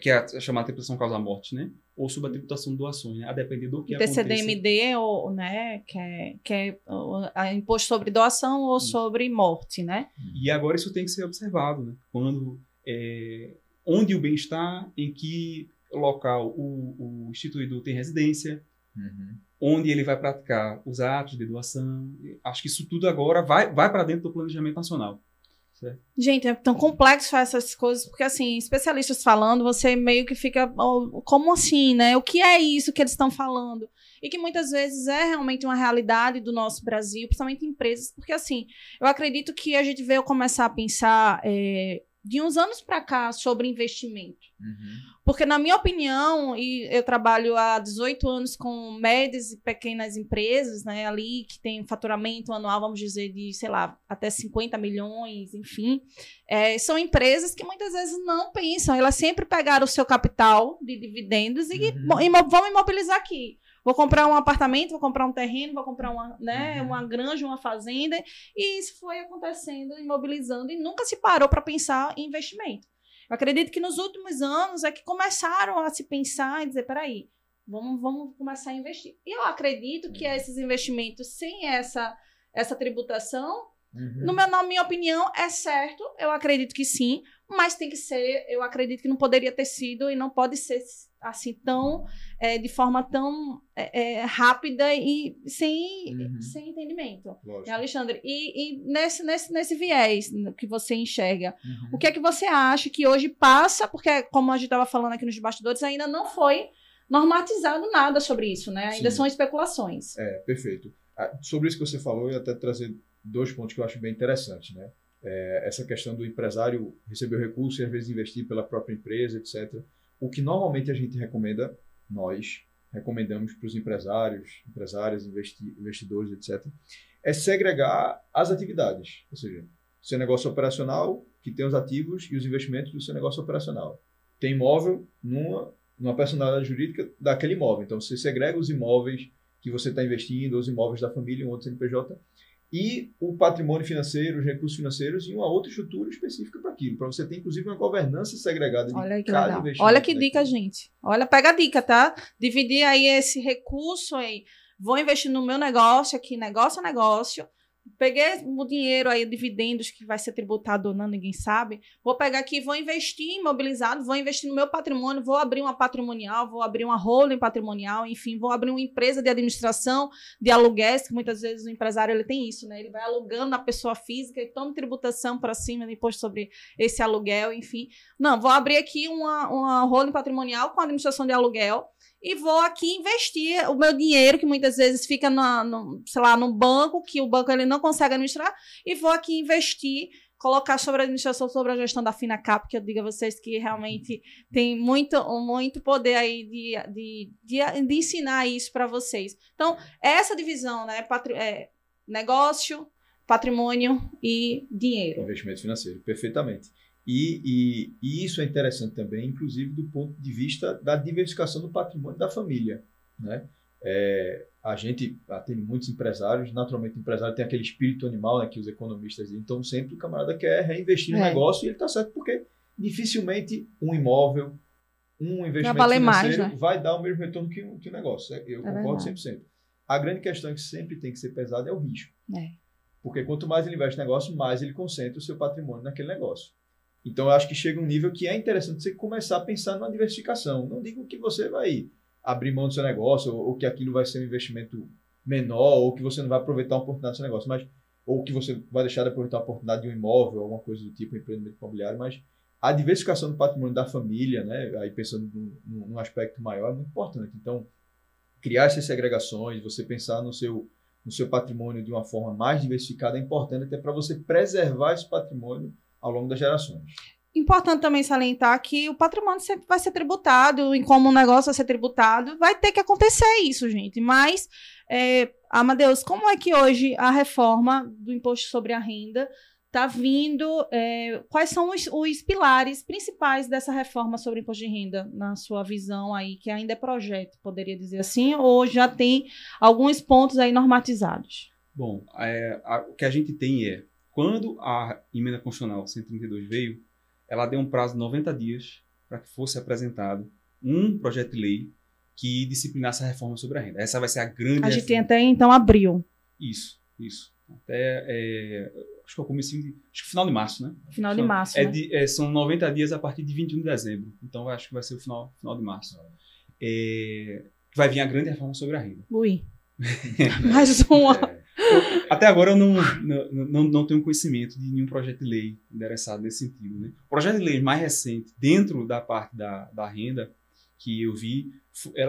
que é a chamada tributação causa-morte, né? Ou sobre a tributação de doações, né? A depender do que TCDMD, ou, né? Que é, que é a imposto sobre doação ou sobre morte, né? E agora isso tem que ser observado, né? Quando, é, onde o bem está, em que local o, o instituído tem residência, uhum onde ele vai praticar os atos de doação. Acho que isso tudo agora vai, vai para dentro do planejamento nacional. Gente, é tão complexo essas coisas, porque assim, especialistas falando, você meio que fica, como assim, né? O que é isso que eles estão falando? E que muitas vezes é realmente uma realidade do nosso Brasil, principalmente empresas, porque assim, eu acredito que a gente veio começar a pensar é, de uns anos para cá sobre investimento. Uhum. Porque, na minha opinião, e eu trabalho há 18 anos com médias e pequenas empresas, né, ali que tem faturamento anual, vamos dizer, de, sei lá, até 50 milhões, enfim, é, são empresas que muitas vezes não pensam, elas sempre pegaram o seu capital de dividendos e, uhum. e vão imobilizar aqui. Vou comprar um apartamento, vou comprar um terreno, vou comprar uma, né, uhum. uma granja, uma fazenda. E isso foi acontecendo, imobilizando, e nunca se parou para pensar em investimento. Eu acredito que nos últimos anos é que começaram a se pensar e dizer, peraí, vamos, vamos começar a investir. E eu acredito que esses investimentos sem essa, essa tributação, uhum. no meu, na minha opinião, é certo, eu acredito que sim, mas tem que ser, eu acredito que não poderia ter sido e não pode ser assim tão é, de forma tão é, é, rápida e sem, uhum. sem entendimento. Lógico. Alexandre, e, e, nesse, nesse, nesse viés que você enxerga, uhum. o que é que você acha que hoje passa, porque como a gente estava falando aqui nos bastidores, ainda não foi normatizado nada sobre isso, né? Ainda Sim. são especulações. É, perfeito. Ah, sobre isso que você falou, eu ia até trazer dois pontos que eu acho bem interessantes, né? É, essa questão do empresário receber o recurso e às vezes investir pela própria empresa, etc. O que normalmente a gente recomenda, nós recomendamos para os empresários, empresárias, investi investidores, etc., é segregar as atividades. Ou seja, seu negócio operacional, que tem os ativos e os investimentos do seu negócio operacional. Tem imóvel numa, numa personalidade jurídica daquele imóvel. Então, você segrega os imóveis que você está investindo, os imóveis da família, um outro CNPJ, e o patrimônio financeiro, os recursos financeiros e uma outra estrutura específica para aquilo, para você ter inclusive uma governança segregada de Olha que cada legal. investimento. Olha que dica, gente. Olha, pega a dica, tá? Dividir aí esse recurso aí. Vou investir no meu negócio aqui, negócio a negócio Peguei o dinheiro aí, dividendos que vai ser tributado ou não, ninguém sabe. Vou pegar aqui, vou investir imobilizado, vou investir no meu patrimônio, vou abrir uma patrimonial, vou abrir uma holding patrimonial, enfim, vou abrir uma empresa de administração de aluguéis, que muitas vezes o empresário ele tem isso, né? Ele vai alugando a pessoa física e toma tributação para cima, imposto sobre esse aluguel, enfim. Não, vou abrir aqui uma, uma holding patrimonial com administração de aluguel e vou aqui investir o meu dinheiro, que muitas vezes fica no, sei lá, no banco, que o banco ele não consegue administrar, e vou aqui investir, colocar sobre a administração, sobre a gestão da FinaCap, que eu digo a vocês que realmente tem muito, muito poder aí de, de, de, de ensinar isso para vocês. Então, essa divisão, né? Patri é, negócio, patrimônio e dinheiro. Investimento financeiro, perfeitamente. E, e, e, isso é interessante também, inclusive do ponto de vista da diversificação do patrimônio da família. Né? É, a gente atende muitos empresários, naturalmente o empresário tem aquele espírito animal né, que os economistas dizem, então sempre o camarada quer reinvestir no é. negócio e ele está certo porque dificilmente um imóvel, um investimento vai financeiro mais, né? vai dar o mesmo retorno que, que o negócio. Eu é concordo verdade. 100%. A grande questão que sempre tem que ser pesada é o risco. É. Porque quanto mais ele investe no negócio, mais ele concentra o seu patrimônio naquele negócio. Então, eu acho que chega um nível que é interessante você começar a pensar numa diversificação. Não digo que você vai abrir mão do seu negócio, ou, ou que aquilo vai ser um investimento menor, ou que você não vai aproveitar a oportunidade do seu negócio, mas ou que você vai deixar de aproveitar a oportunidade de um imóvel, alguma coisa do tipo, empreendimento imobiliário, mas a diversificação do patrimônio da família, né, aí pensando num, num aspecto maior, é muito importante. Então, criar essas segregações, você pensar no seu, no seu patrimônio de uma forma mais diversificada é importante até para você preservar esse patrimônio ao longo das gerações. Importante também salientar que o patrimônio sempre vai ser tributado, em como o negócio vai ser tributado, vai ter que acontecer isso, gente. Mas, é, Amadeus, como é que hoje a reforma do imposto sobre a renda está vindo? É, quais são os, os, pilares principais dessa reforma sobre imposto de renda, na sua visão aí, que ainda é projeto, poderia dizer assim, ou já tem alguns pontos aí normatizados? Bom, é, a, o que a gente tem é, quando a emenda constitucional 132 veio, ela deu um prazo de 90 dias para que fosse apresentado um projeto de lei que disciplinasse a reforma sobre a renda. Essa vai ser a grande. A gente tem até então abril. Isso, isso. Até. É, acho que é o começo de. Acho que final de março, né? Final de março. É né? de, é, são 90 dias a partir de 21 de dezembro. Então acho que vai ser o final, final de março. É, vai vir a grande reforma sobre a renda. Ui. Mais uma. Até agora eu não, não, não, não, tenho conhecimento de nenhum projeto de lei endereçado nesse sentido. Né? O projeto de lei mais recente, dentro da parte da, da renda que eu vi,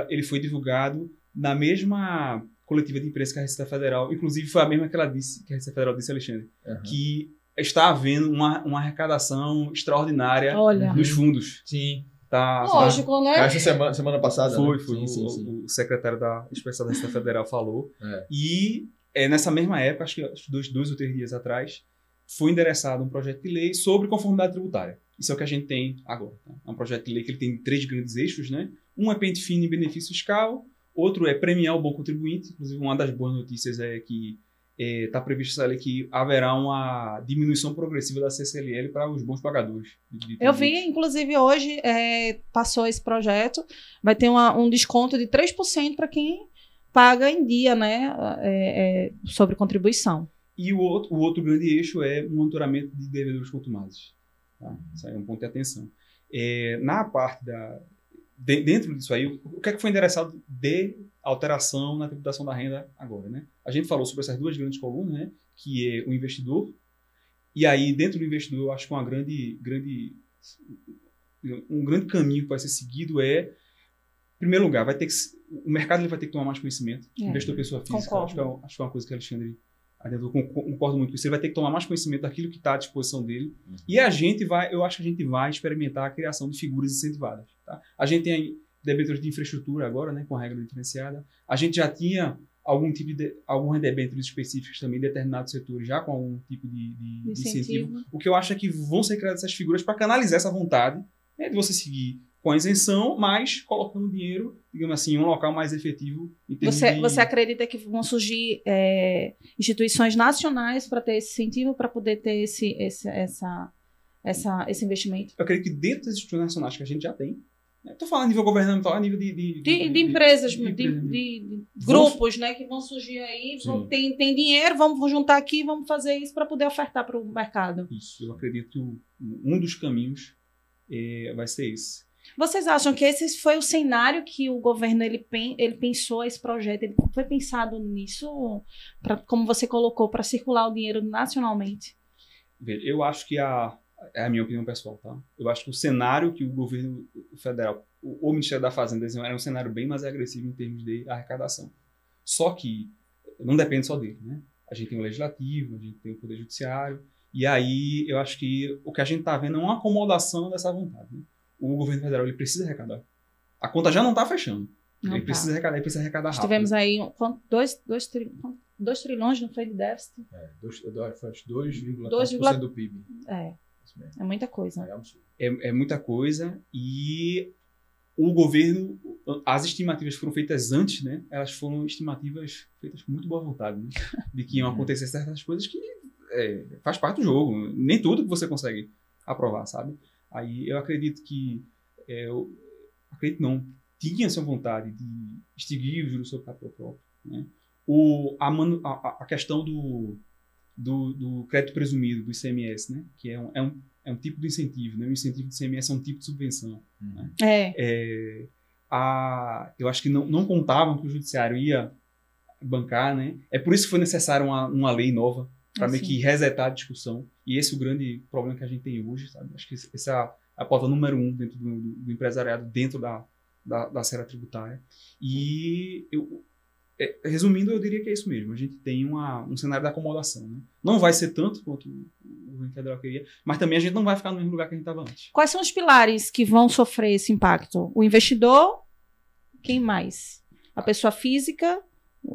ele foi divulgado na mesma coletiva de imprensa que a Receita Federal, inclusive foi a mesma que ela disse, que a Receita Federal disse, Alexandre, uhum. que está havendo uma, uma arrecadação extraordinária Olha. dos fundos. Sim. Tá, Lógico, tá. né? Essa semana, semana passada. Foi, né? foi. Sim, o, sim, sim. o, secretário da Inspeção da Receita Federal falou. É. E é, nessa mesma época, acho que dois, dois ou três dias atrás, foi endereçado um projeto de lei sobre conformidade tributária. Isso é o que a gente tem agora. Tá? É um projeto de lei que ele tem três grandes eixos, né? Um é pente fino e benefício fiscal, outro é premiar o bom contribuinte. Inclusive, uma das boas notícias é que está é, previsto essa lei que haverá uma diminuição progressiva da CCLL para os bons pagadores. De, de Eu vi, inclusive, hoje é, passou esse projeto, vai ter uma, um desconto de 3% para quem paga em dia, né, é, é, sobre contribuição. E o outro, o outro grande eixo é o monitoramento de devedores contumados. Tá? Isso aí é um ponto de atenção. É, na parte da. De, dentro disso aí, o que é que foi endereçado de alteração na tributação da renda agora, né? A gente falou sobre essas duas grandes colunas, né? Que é o investidor. E aí, dentro do investidor, eu acho que uma grande, grande, um grande caminho que vai ser seguido é, em primeiro lugar, vai ter que o mercado ele vai ter que tomar mais conhecimento. É. Investidor pessoa física, acho que, é, acho que, é, uma coisa que o Alexandre eu concordo muito com isso. Ele vai ter que tomar mais conhecimento daquilo que está à disposição dele. Uhum. E a gente vai, eu acho que a gente vai experimentar a criação de figuras incentivadas. Tá? A gente tem debêntures de infraestrutura agora, né, com a regra diferenciada. A gente já tinha algum tipo de alguns debêntures específicos também em determinados setores já com algum tipo de, de, de incentivo. incentivo. O que eu acho é que vão ser criadas essas figuras para canalizar essa vontade né, de você seguir com a isenção, mas colocando dinheiro, digamos assim, em um local mais efetivo. você, de... você acredita que vão surgir é, instituições nacionais para ter esse incentivo, para poder ter esse, esse, essa, essa, esse investimento? Eu acredito que dentro das instituições nacionais que a gente já tem, Estou né, falando a nível governamental, a nível de... De, de, de empresas, de, de grupos né, que vão surgir aí, vão, tem, tem dinheiro, vamos juntar aqui, vamos fazer isso para poder ofertar para o mercado. Isso, eu acredito que um dos caminhos é, vai ser esse. Vocês acham que esse foi o cenário que o governo ele, ele pensou esse projeto? Ele foi pensado nisso, pra, como você colocou, para circular o dinheiro nacionalmente? Eu acho que a é a minha opinião pessoal, tá? Eu acho que o cenário que o governo federal, o, o Ministério da Fazenda desenhou era um cenário bem mais agressivo em termos de arrecadação. Só que não depende só dele, né? A gente tem o legislativo, a gente tem o poder judiciário, e aí eu acho que o que a gente está vendo é uma acomodação dessa vontade. Né? O governo federal ele precisa arrecadar. A conta já não está fechando. Não ele tá. precisa arrecadar, ele precisa arrecadar rápido. Tivemos aí dois, dois, tri, dois trilhões, não foi de déficit? É, 2,4% do PIB. É. É muita coisa. É, é, é muita coisa e o governo, as estimativas foram feitas antes, né? Elas foram estimativas feitas com muito boa vontade, né? De que iam acontecer certas coisas que é, faz parte do jogo. Nem tudo que você consegue aprovar, sabe? Aí eu acredito que é, acredito não, tinha essa vontade de extinguir o juros sobre capital próprio. Né? O, a, a, a questão do, do, do, crédito presumido, do ICMS, né? que é um, é um, é um tipo de incentivo. Né? O incentivo do ICMS é um tipo de subvenção. Uhum. Né? É. é a, eu acho que não, não contavam que o judiciário ia bancar. Né? É por isso que foi necessária uma, uma lei nova para meio que resetar a discussão. E esse é o grande problema que a gente tem hoje. Sabe? Acho que essa é a, pauta número um dentro do, do empresariado, dentro da, da, da tributária. E eu, é, resumindo, eu diria que é isso mesmo. A gente tem uma, um cenário da acomodação. Né? Não vai ser tanto quanto o governo federal queria, mas também a gente não vai ficar no mesmo lugar que a gente estava antes. Quais são os pilares que vão sofrer esse impacto? O investidor, quem mais? A pessoa física,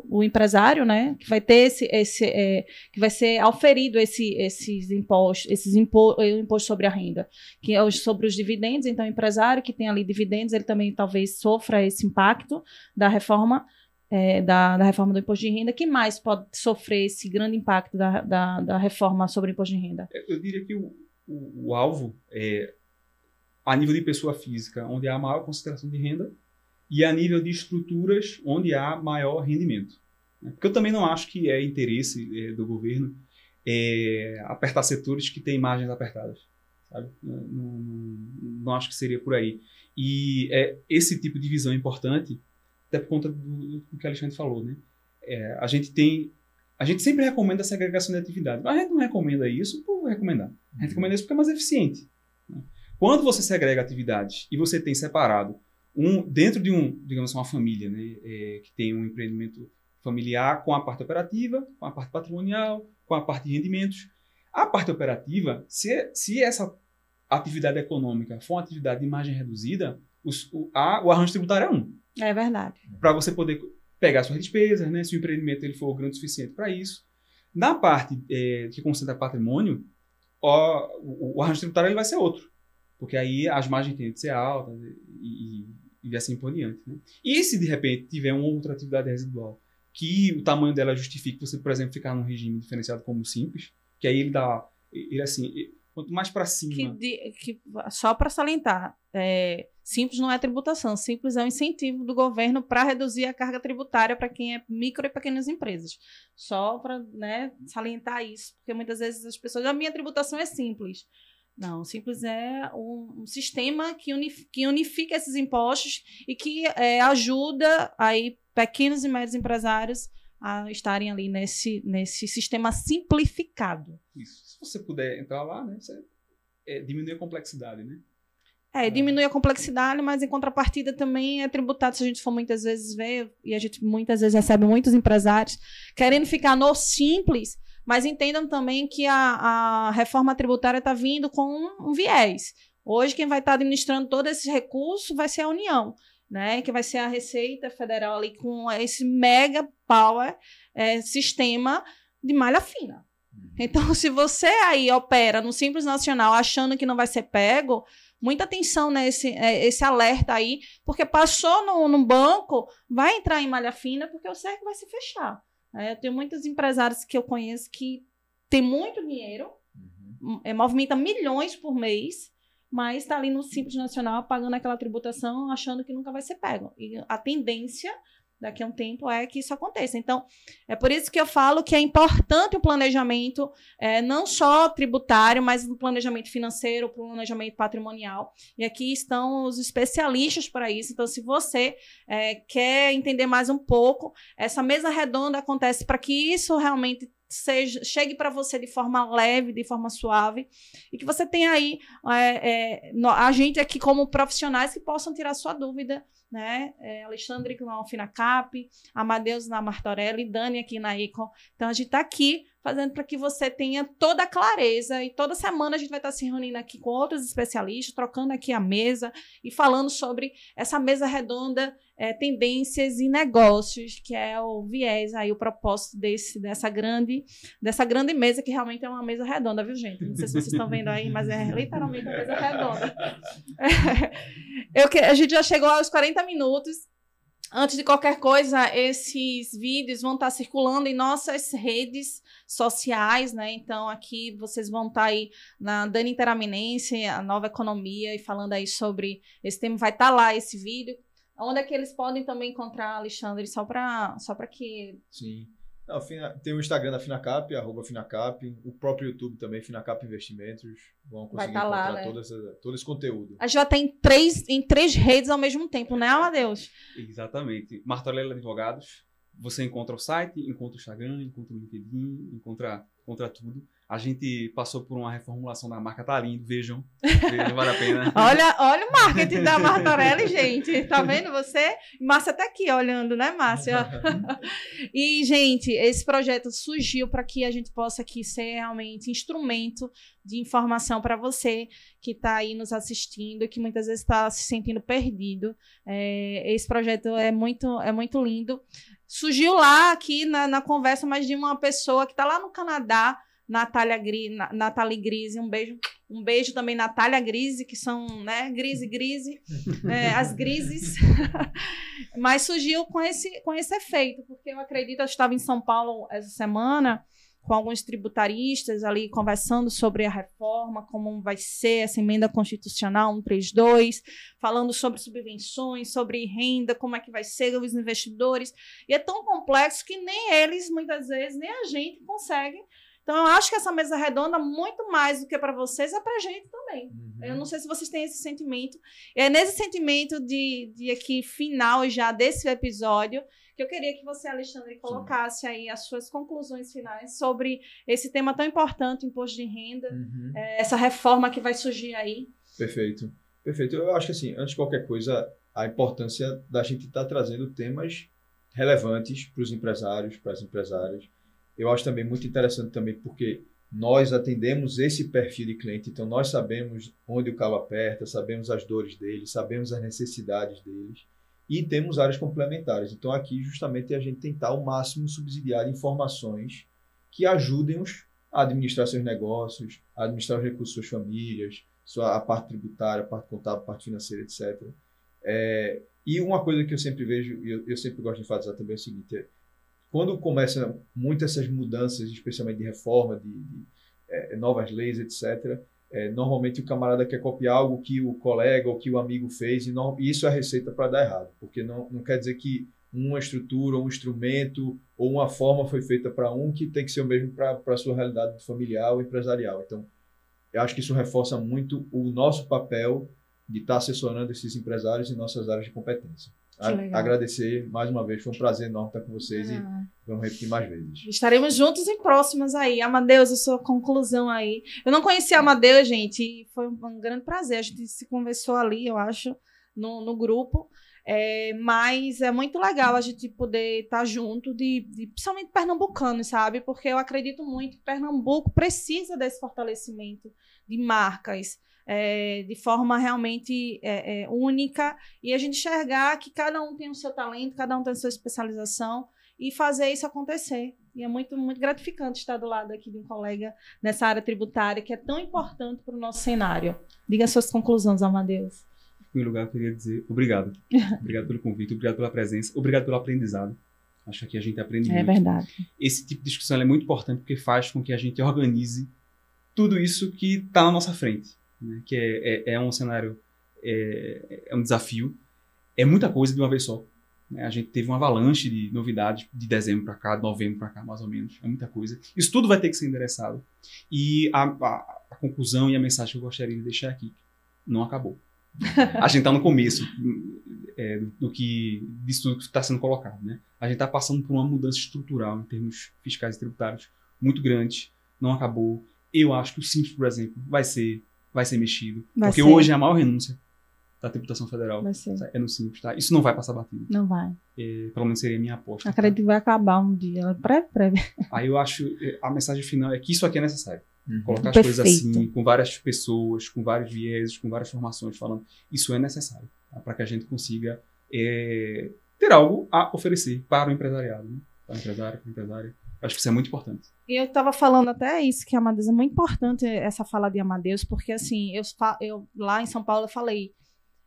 o empresário, né, que vai ter esse, esse é, que vai ser auferido esse, esses impostos, esses impo, imposto sobre a renda, que é sobre os dividendos. Então, o empresário que tem ali dividendos, ele também talvez sofra esse impacto da reforma é, da, da, reforma do imposto de renda, que mais pode sofrer esse grande impacto da, da, da reforma sobre o imposto de renda? Eu diria que o, o, o, alvo é a nível de pessoa física, onde há maior concentração de renda, e a nível de estruturas, onde há maior rendimento. Né? Porque eu também não acho que é interesse é, do governo é, apertar setores que têm margens apertadas. Sabe? Não, não, não, acho que seria por aí. E é, esse tipo de visão é importante até por conta do, do que o Alexandre falou, né? É, a gente tem a gente sempre recomenda a segregação de atividade, mas a gente não recomenda isso por recomendar. A gente uhum. recomenda isso porque é mais eficiente. Né? Quando você segrega atividades e você tem separado um dentro de um, digamos assim, uma família, né, é, que tem um empreendimento familiar com a parte operativa, com a parte patrimonial, com a parte de rendimentos, a parte operativa, se, se essa atividade econômica for uma atividade de margem reduzida, os, o, a, o arranjo tributário é um. É verdade. Para você poder pegar suas despesas, né, se o empreendimento ele for grande o suficiente para isso. Na parte é, que concentra patrimônio, ó, o, o arranjo tributário ele vai ser outro. Porque aí as margens têm de ser altas e, e, e assim por diante. Né? E se de repente tiver uma outra atividade residual que o tamanho dela justifique você, por exemplo, ficar num regime diferenciado como simples, que aí ele dá. Ele assim, quanto mais para cima. Que, de, que só para salientar, é, Simples não é tributação, simples é um incentivo do governo para reduzir a carga tributária para quem é micro e pequenas empresas. Só para né, salientar isso, porque muitas vezes as pessoas, a minha tributação é simples. Não, simples é um, um sistema que, unif, que, unifica esses impostos e que é, ajuda aí pequenos e médios empresários a estarem ali nesse, nesse sistema simplificado. Isso. Se você puder entrar lá, né, você é, diminui a complexidade, né? É, diminui a complexidade, mas em contrapartida também é tributado, se a gente for muitas vezes ver, e a gente muitas vezes recebe muitos empresários querendo ficar no simples, mas entendam também que a, a reforma tributária está vindo com um, viés. Hoje, quem vai estar tá administrando todo esse recurso vai ser a União, né? Que vai ser a Receita Federal ali com esse mega power é, sistema de malha fina. Uhum. Então, se você aí opera no Simples Nacional achando que não vai ser pego, muita atenção nesse né, esse alerta aí, porque passou no, no banco, vai entrar em malha fina, porque o cerco vai se fechar. É, eu tenho muitos empresários que eu conheço que têm muito dinheiro, uhum. é, movimenta milhões por mês, mas está ali no Simples Nacional pagando aquela tributação, achando que nunca vai ser pego. E a tendência daqui a um tempo é que isso aconteça. Então, é por isso que eu falo que é importante o planejamento, é, não só tributário, mas o planejamento financeiro, o planejamento patrimonial. E aqui estão os especialistas para isso. Então, se você é, quer entender mais um pouco, essa mesa redonda acontece para que isso realmente seja, chegue para você de forma leve, de forma suave, e que você tenha aí é, é, a gente aqui como profissionais que possam tirar sua dúvida né? É, Alexandre na Alfinacap, Amadeus na Martorelli, Dani aqui na Icon. Então a gente está aqui fazendo para que você tenha toda a clareza e toda semana a gente vai estar tá se reunindo aqui com outros especialistas, trocando aqui a mesa e falando sobre essa mesa redonda, é, tendências e negócios, que é o viés aí, o propósito desse, dessa grande, dessa grande mesa, que realmente é uma mesa redonda, viu, gente? Não sei se vocês estão vendo aí, mas é literalmente uma mesa redonda. Eu, a gente já chegou aos 40 minutos. Antes de qualquer coisa, esses vídeos vão estar circulando em nossas redes sociais, né? Então, aqui vocês vão estar aí na Dani Interaminense, a nova economia, e falando aí sobre esse tema. Vai estar lá esse vídeo. Onde é que eles podem também encontrar, Alexandre? Só para só que. Sim. Não, tem o Instagram da Finacap, arroba Finacap, o próprio YouTube também, Finacap Investimentos. Vão conseguir tá encontrar lá, né? todo, esse, todo esse conteúdo. A gente já tem três, em três redes ao mesmo tempo, né, Amadeus? Exatamente. Martorella Advogados. Você encontra o site, encontra o Instagram, encontra o LinkedIn, encontra, encontra tudo. A gente passou por uma reformulação da marca, tá lindo, vejam. Vejam, vale a pena. olha, olha o marketing da Martorelli, gente. Tá vendo você? Márcia tá aqui olhando, né, Márcia? e, gente, esse projeto surgiu para que a gente possa aqui ser realmente instrumento de informação para você que está aí nos assistindo, que muitas vezes está se sentindo perdido. É, esse projeto é muito, é muito lindo. Surgiu lá aqui na, na conversa, mas de uma pessoa que está lá no Canadá Natália Gri, Nathalie Grise, um beijo. Um beijo também, Natália Grise, que são, né, Grise, Grise, é, as Grises. Mas surgiu com esse, com esse efeito, porque eu acredito, eu estava em São Paulo essa semana com alguns tributaristas ali conversando sobre a reforma, como vai ser essa emenda constitucional 132, falando sobre subvenções, sobre renda, como é que vai ser os investidores. E é tão complexo que nem eles, muitas vezes, nem a gente consegue então, eu acho que essa mesa redonda, muito mais do que para vocês, é para a gente também. Uhum. Eu não sei se vocês têm esse sentimento. É nesse sentimento de, de aqui, final já desse episódio, que eu queria que você, Alexandre, colocasse Sim. aí as suas conclusões finais sobre esse tema tão importante, imposto de renda, uhum. é, essa reforma que vai surgir aí. Perfeito. Perfeito. Eu acho que, assim, antes de qualquer coisa, a importância da gente estar tá trazendo temas relevantes para os empresários, para as empresárias, eu acho também muito interessante também porque nós atendemos esse perfil de cliente, então nós sabemos onde o calo aperta, sabemos as dores deles, sabemos as necessidades deles e temos áreas complementares. Então aqui justamente a gente tentar ao máximo subsidiar informações que ajudem-os a administrar seus negócios, a administrar os recursos das suas famílias, sua, a parte tributária, a parte contábil, a parte financeira, etc. É, e uma coisa que eu sempre vejo, e eu, eu sempre gosto de enfatizar também é o seguinte, é, quando começam muito essas mudanças, especialmente de reforma, de, de é, novas leis, etc., é, normalmente o camarada quer copiar algo que o colega ou que o amigo fez, e, não, e isso é receita para dar errado, porque não, não quer dizer que uma estrutura, um instrumento ou uma forma foi feita para um que tem que ser o mesmo para a sua realidade familiar ou empresarial. Então, eu acho que isso reforça muito o nosso papel de estar tá assessorando esses empresários em nossas áreas de competência agradecer mais uma vez. Foi um prazer enorme estar com vocês ah. e vamos repetir mais vezes. Estaremos juntos em próximas aí. Amadeus, a sua conclusão aí. Eu não conhecia Amadeus, gente, e foi um grande prazer. A gente se conversou ali, eu acho, no, no grupo. É, mas é muito legal a gente poder estar junto, de, de, principalmente pernambucanos, sabe? Porque eu acredito muito que Pernambuco precisa desse fortalecimento de marcas é, de forma realmente é, é, única e a gente enxergar que cada um tem o seu talento, cada um tem a sua especialização e fazer isso acontecer. E é muito, muito gratificante estar do lado aqui de um colega nessa área tributária que é tão importante para o nosso cenário. Diga suas conclusões, Amadeus. Em primeiro lugar, eu queria dizer obrigado. obrigado pelo convite, obrigado pela presença, obrigado pelo aprendizado. Acho que a gente aprende é muito. É verdade. Esse tipo de discussão é muito importante porque faz com que a gente organize tudo isso que está na nossa frente né, que é, é, é, um cenário, é, é, um desafio. É muita coisa de uma vez só. Né? A gente teve uma avalanche de novidades de dezembro para cá, de novembro para cá, mais ou menos. É muita coisa. Isso tudo vai ter que ser endereçado. E a, a, a conclusão e a mensagem que eu gostaria de deixar aqui não acabou. a gente está no começo é, do, do, que disso tudo que está sendo colocado. Né? A gente está passando por uma mudança estrutural em termos fiscais e tributários muito grande. Não acabou. Eu acho que o Simples, por exemplo, vai ser vai ser mexido. Vai porque ser. hoje é a maior renúncia da tributação federal é no simples, tá? Isso não vai passar batido. Não vai. É, pelo menos seria a minha aposta. Acredito tá? que vai acabar um dia, breve, breve. Aí eu acho, é, a mensagem final é que isso aqui é necessário. Uhum. Colocar as Perfeito. coisas assim, com várias pessoas, com vários vieses, com várias formações falando, isso é necessário tá? para que a gente consiga é, ter algo a oferecer para o empresariado, né? para o empresário, para o empresário. Acho que isso é muito importante. E eu estava falando até isso, que Amadeus é muito importante essa fala de Amadeus, porque assim, eu, eu lá em São Paulo eu falei,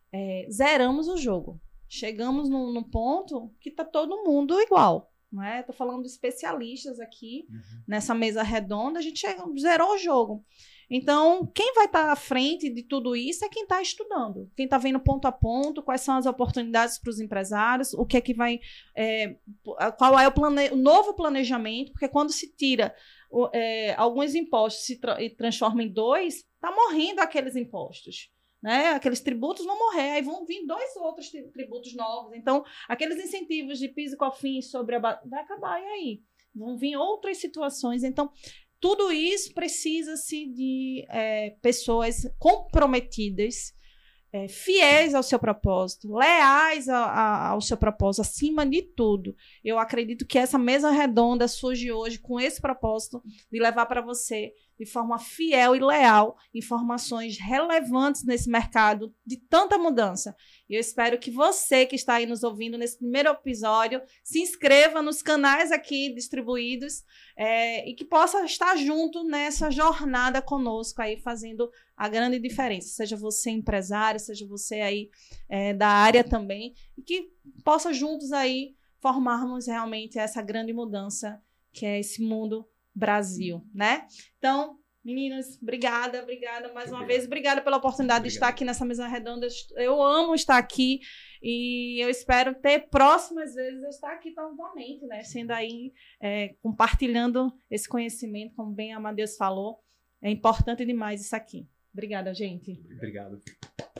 é, zeramos o jogo. chegamos num, num ponto que está todo mundo igual. Não é? Estou falando de especialistas aqui uhum. nessa mesa redonda, a gente chega, zerou o jogo. Então, quem vai estar tá à frente de tudo isso é quem está estudando, quem está vendo ponto a ponto, quais são as oportunidades para os empresários, o que é que vai. É, qual é o, plane, o novo planejamento, porque quando se tira é, alguns impostos se tra transforma em dois, está morrendo aqueles impostos né? Aqueles tributos vão morrer, aí vão vir dois outros tributos novos. Então, aqueles incentivos de PIS e COFINS sobre a vai acabar e aí vão vir outras situações. Então, tudo isso precisa-se de é, pessoas comprometidas, é, fiéis ao seu propósito, leais a, a, ao seu propósito, acima de tudo. Eu acredito que essa mesa redonda surge hoje com esse propósito de levar para você de forma fiel e leal informações relevantes nesse mercado de tanta mudança. E eu espero que você que está aí nos ouvindo nesse primeiro episódio se inscreva nos canais aqui distribuídos é, e que possa estar junto nessa jornada conosco aí fazendo a grande diferença. Seja você empresário, seja você aí é, da área também e que possa juntos aí formarmos realmente essa grande mudança que é esse mundo Brasil, né? Então, meninas, obrigada, obrigada mais uma vez. Obrigada pela oportunidade Obrigado. de estar aqui nessa mesa redonda. Eu amo estar aqui e eu espero ter próximas vezes eu estar aqui novamente, né? Sendo aí, é, compartilhando esse conhecimento, como bem a Amadeus falou. É importante demais isso aqui. Obrigada, gente. Obrigado.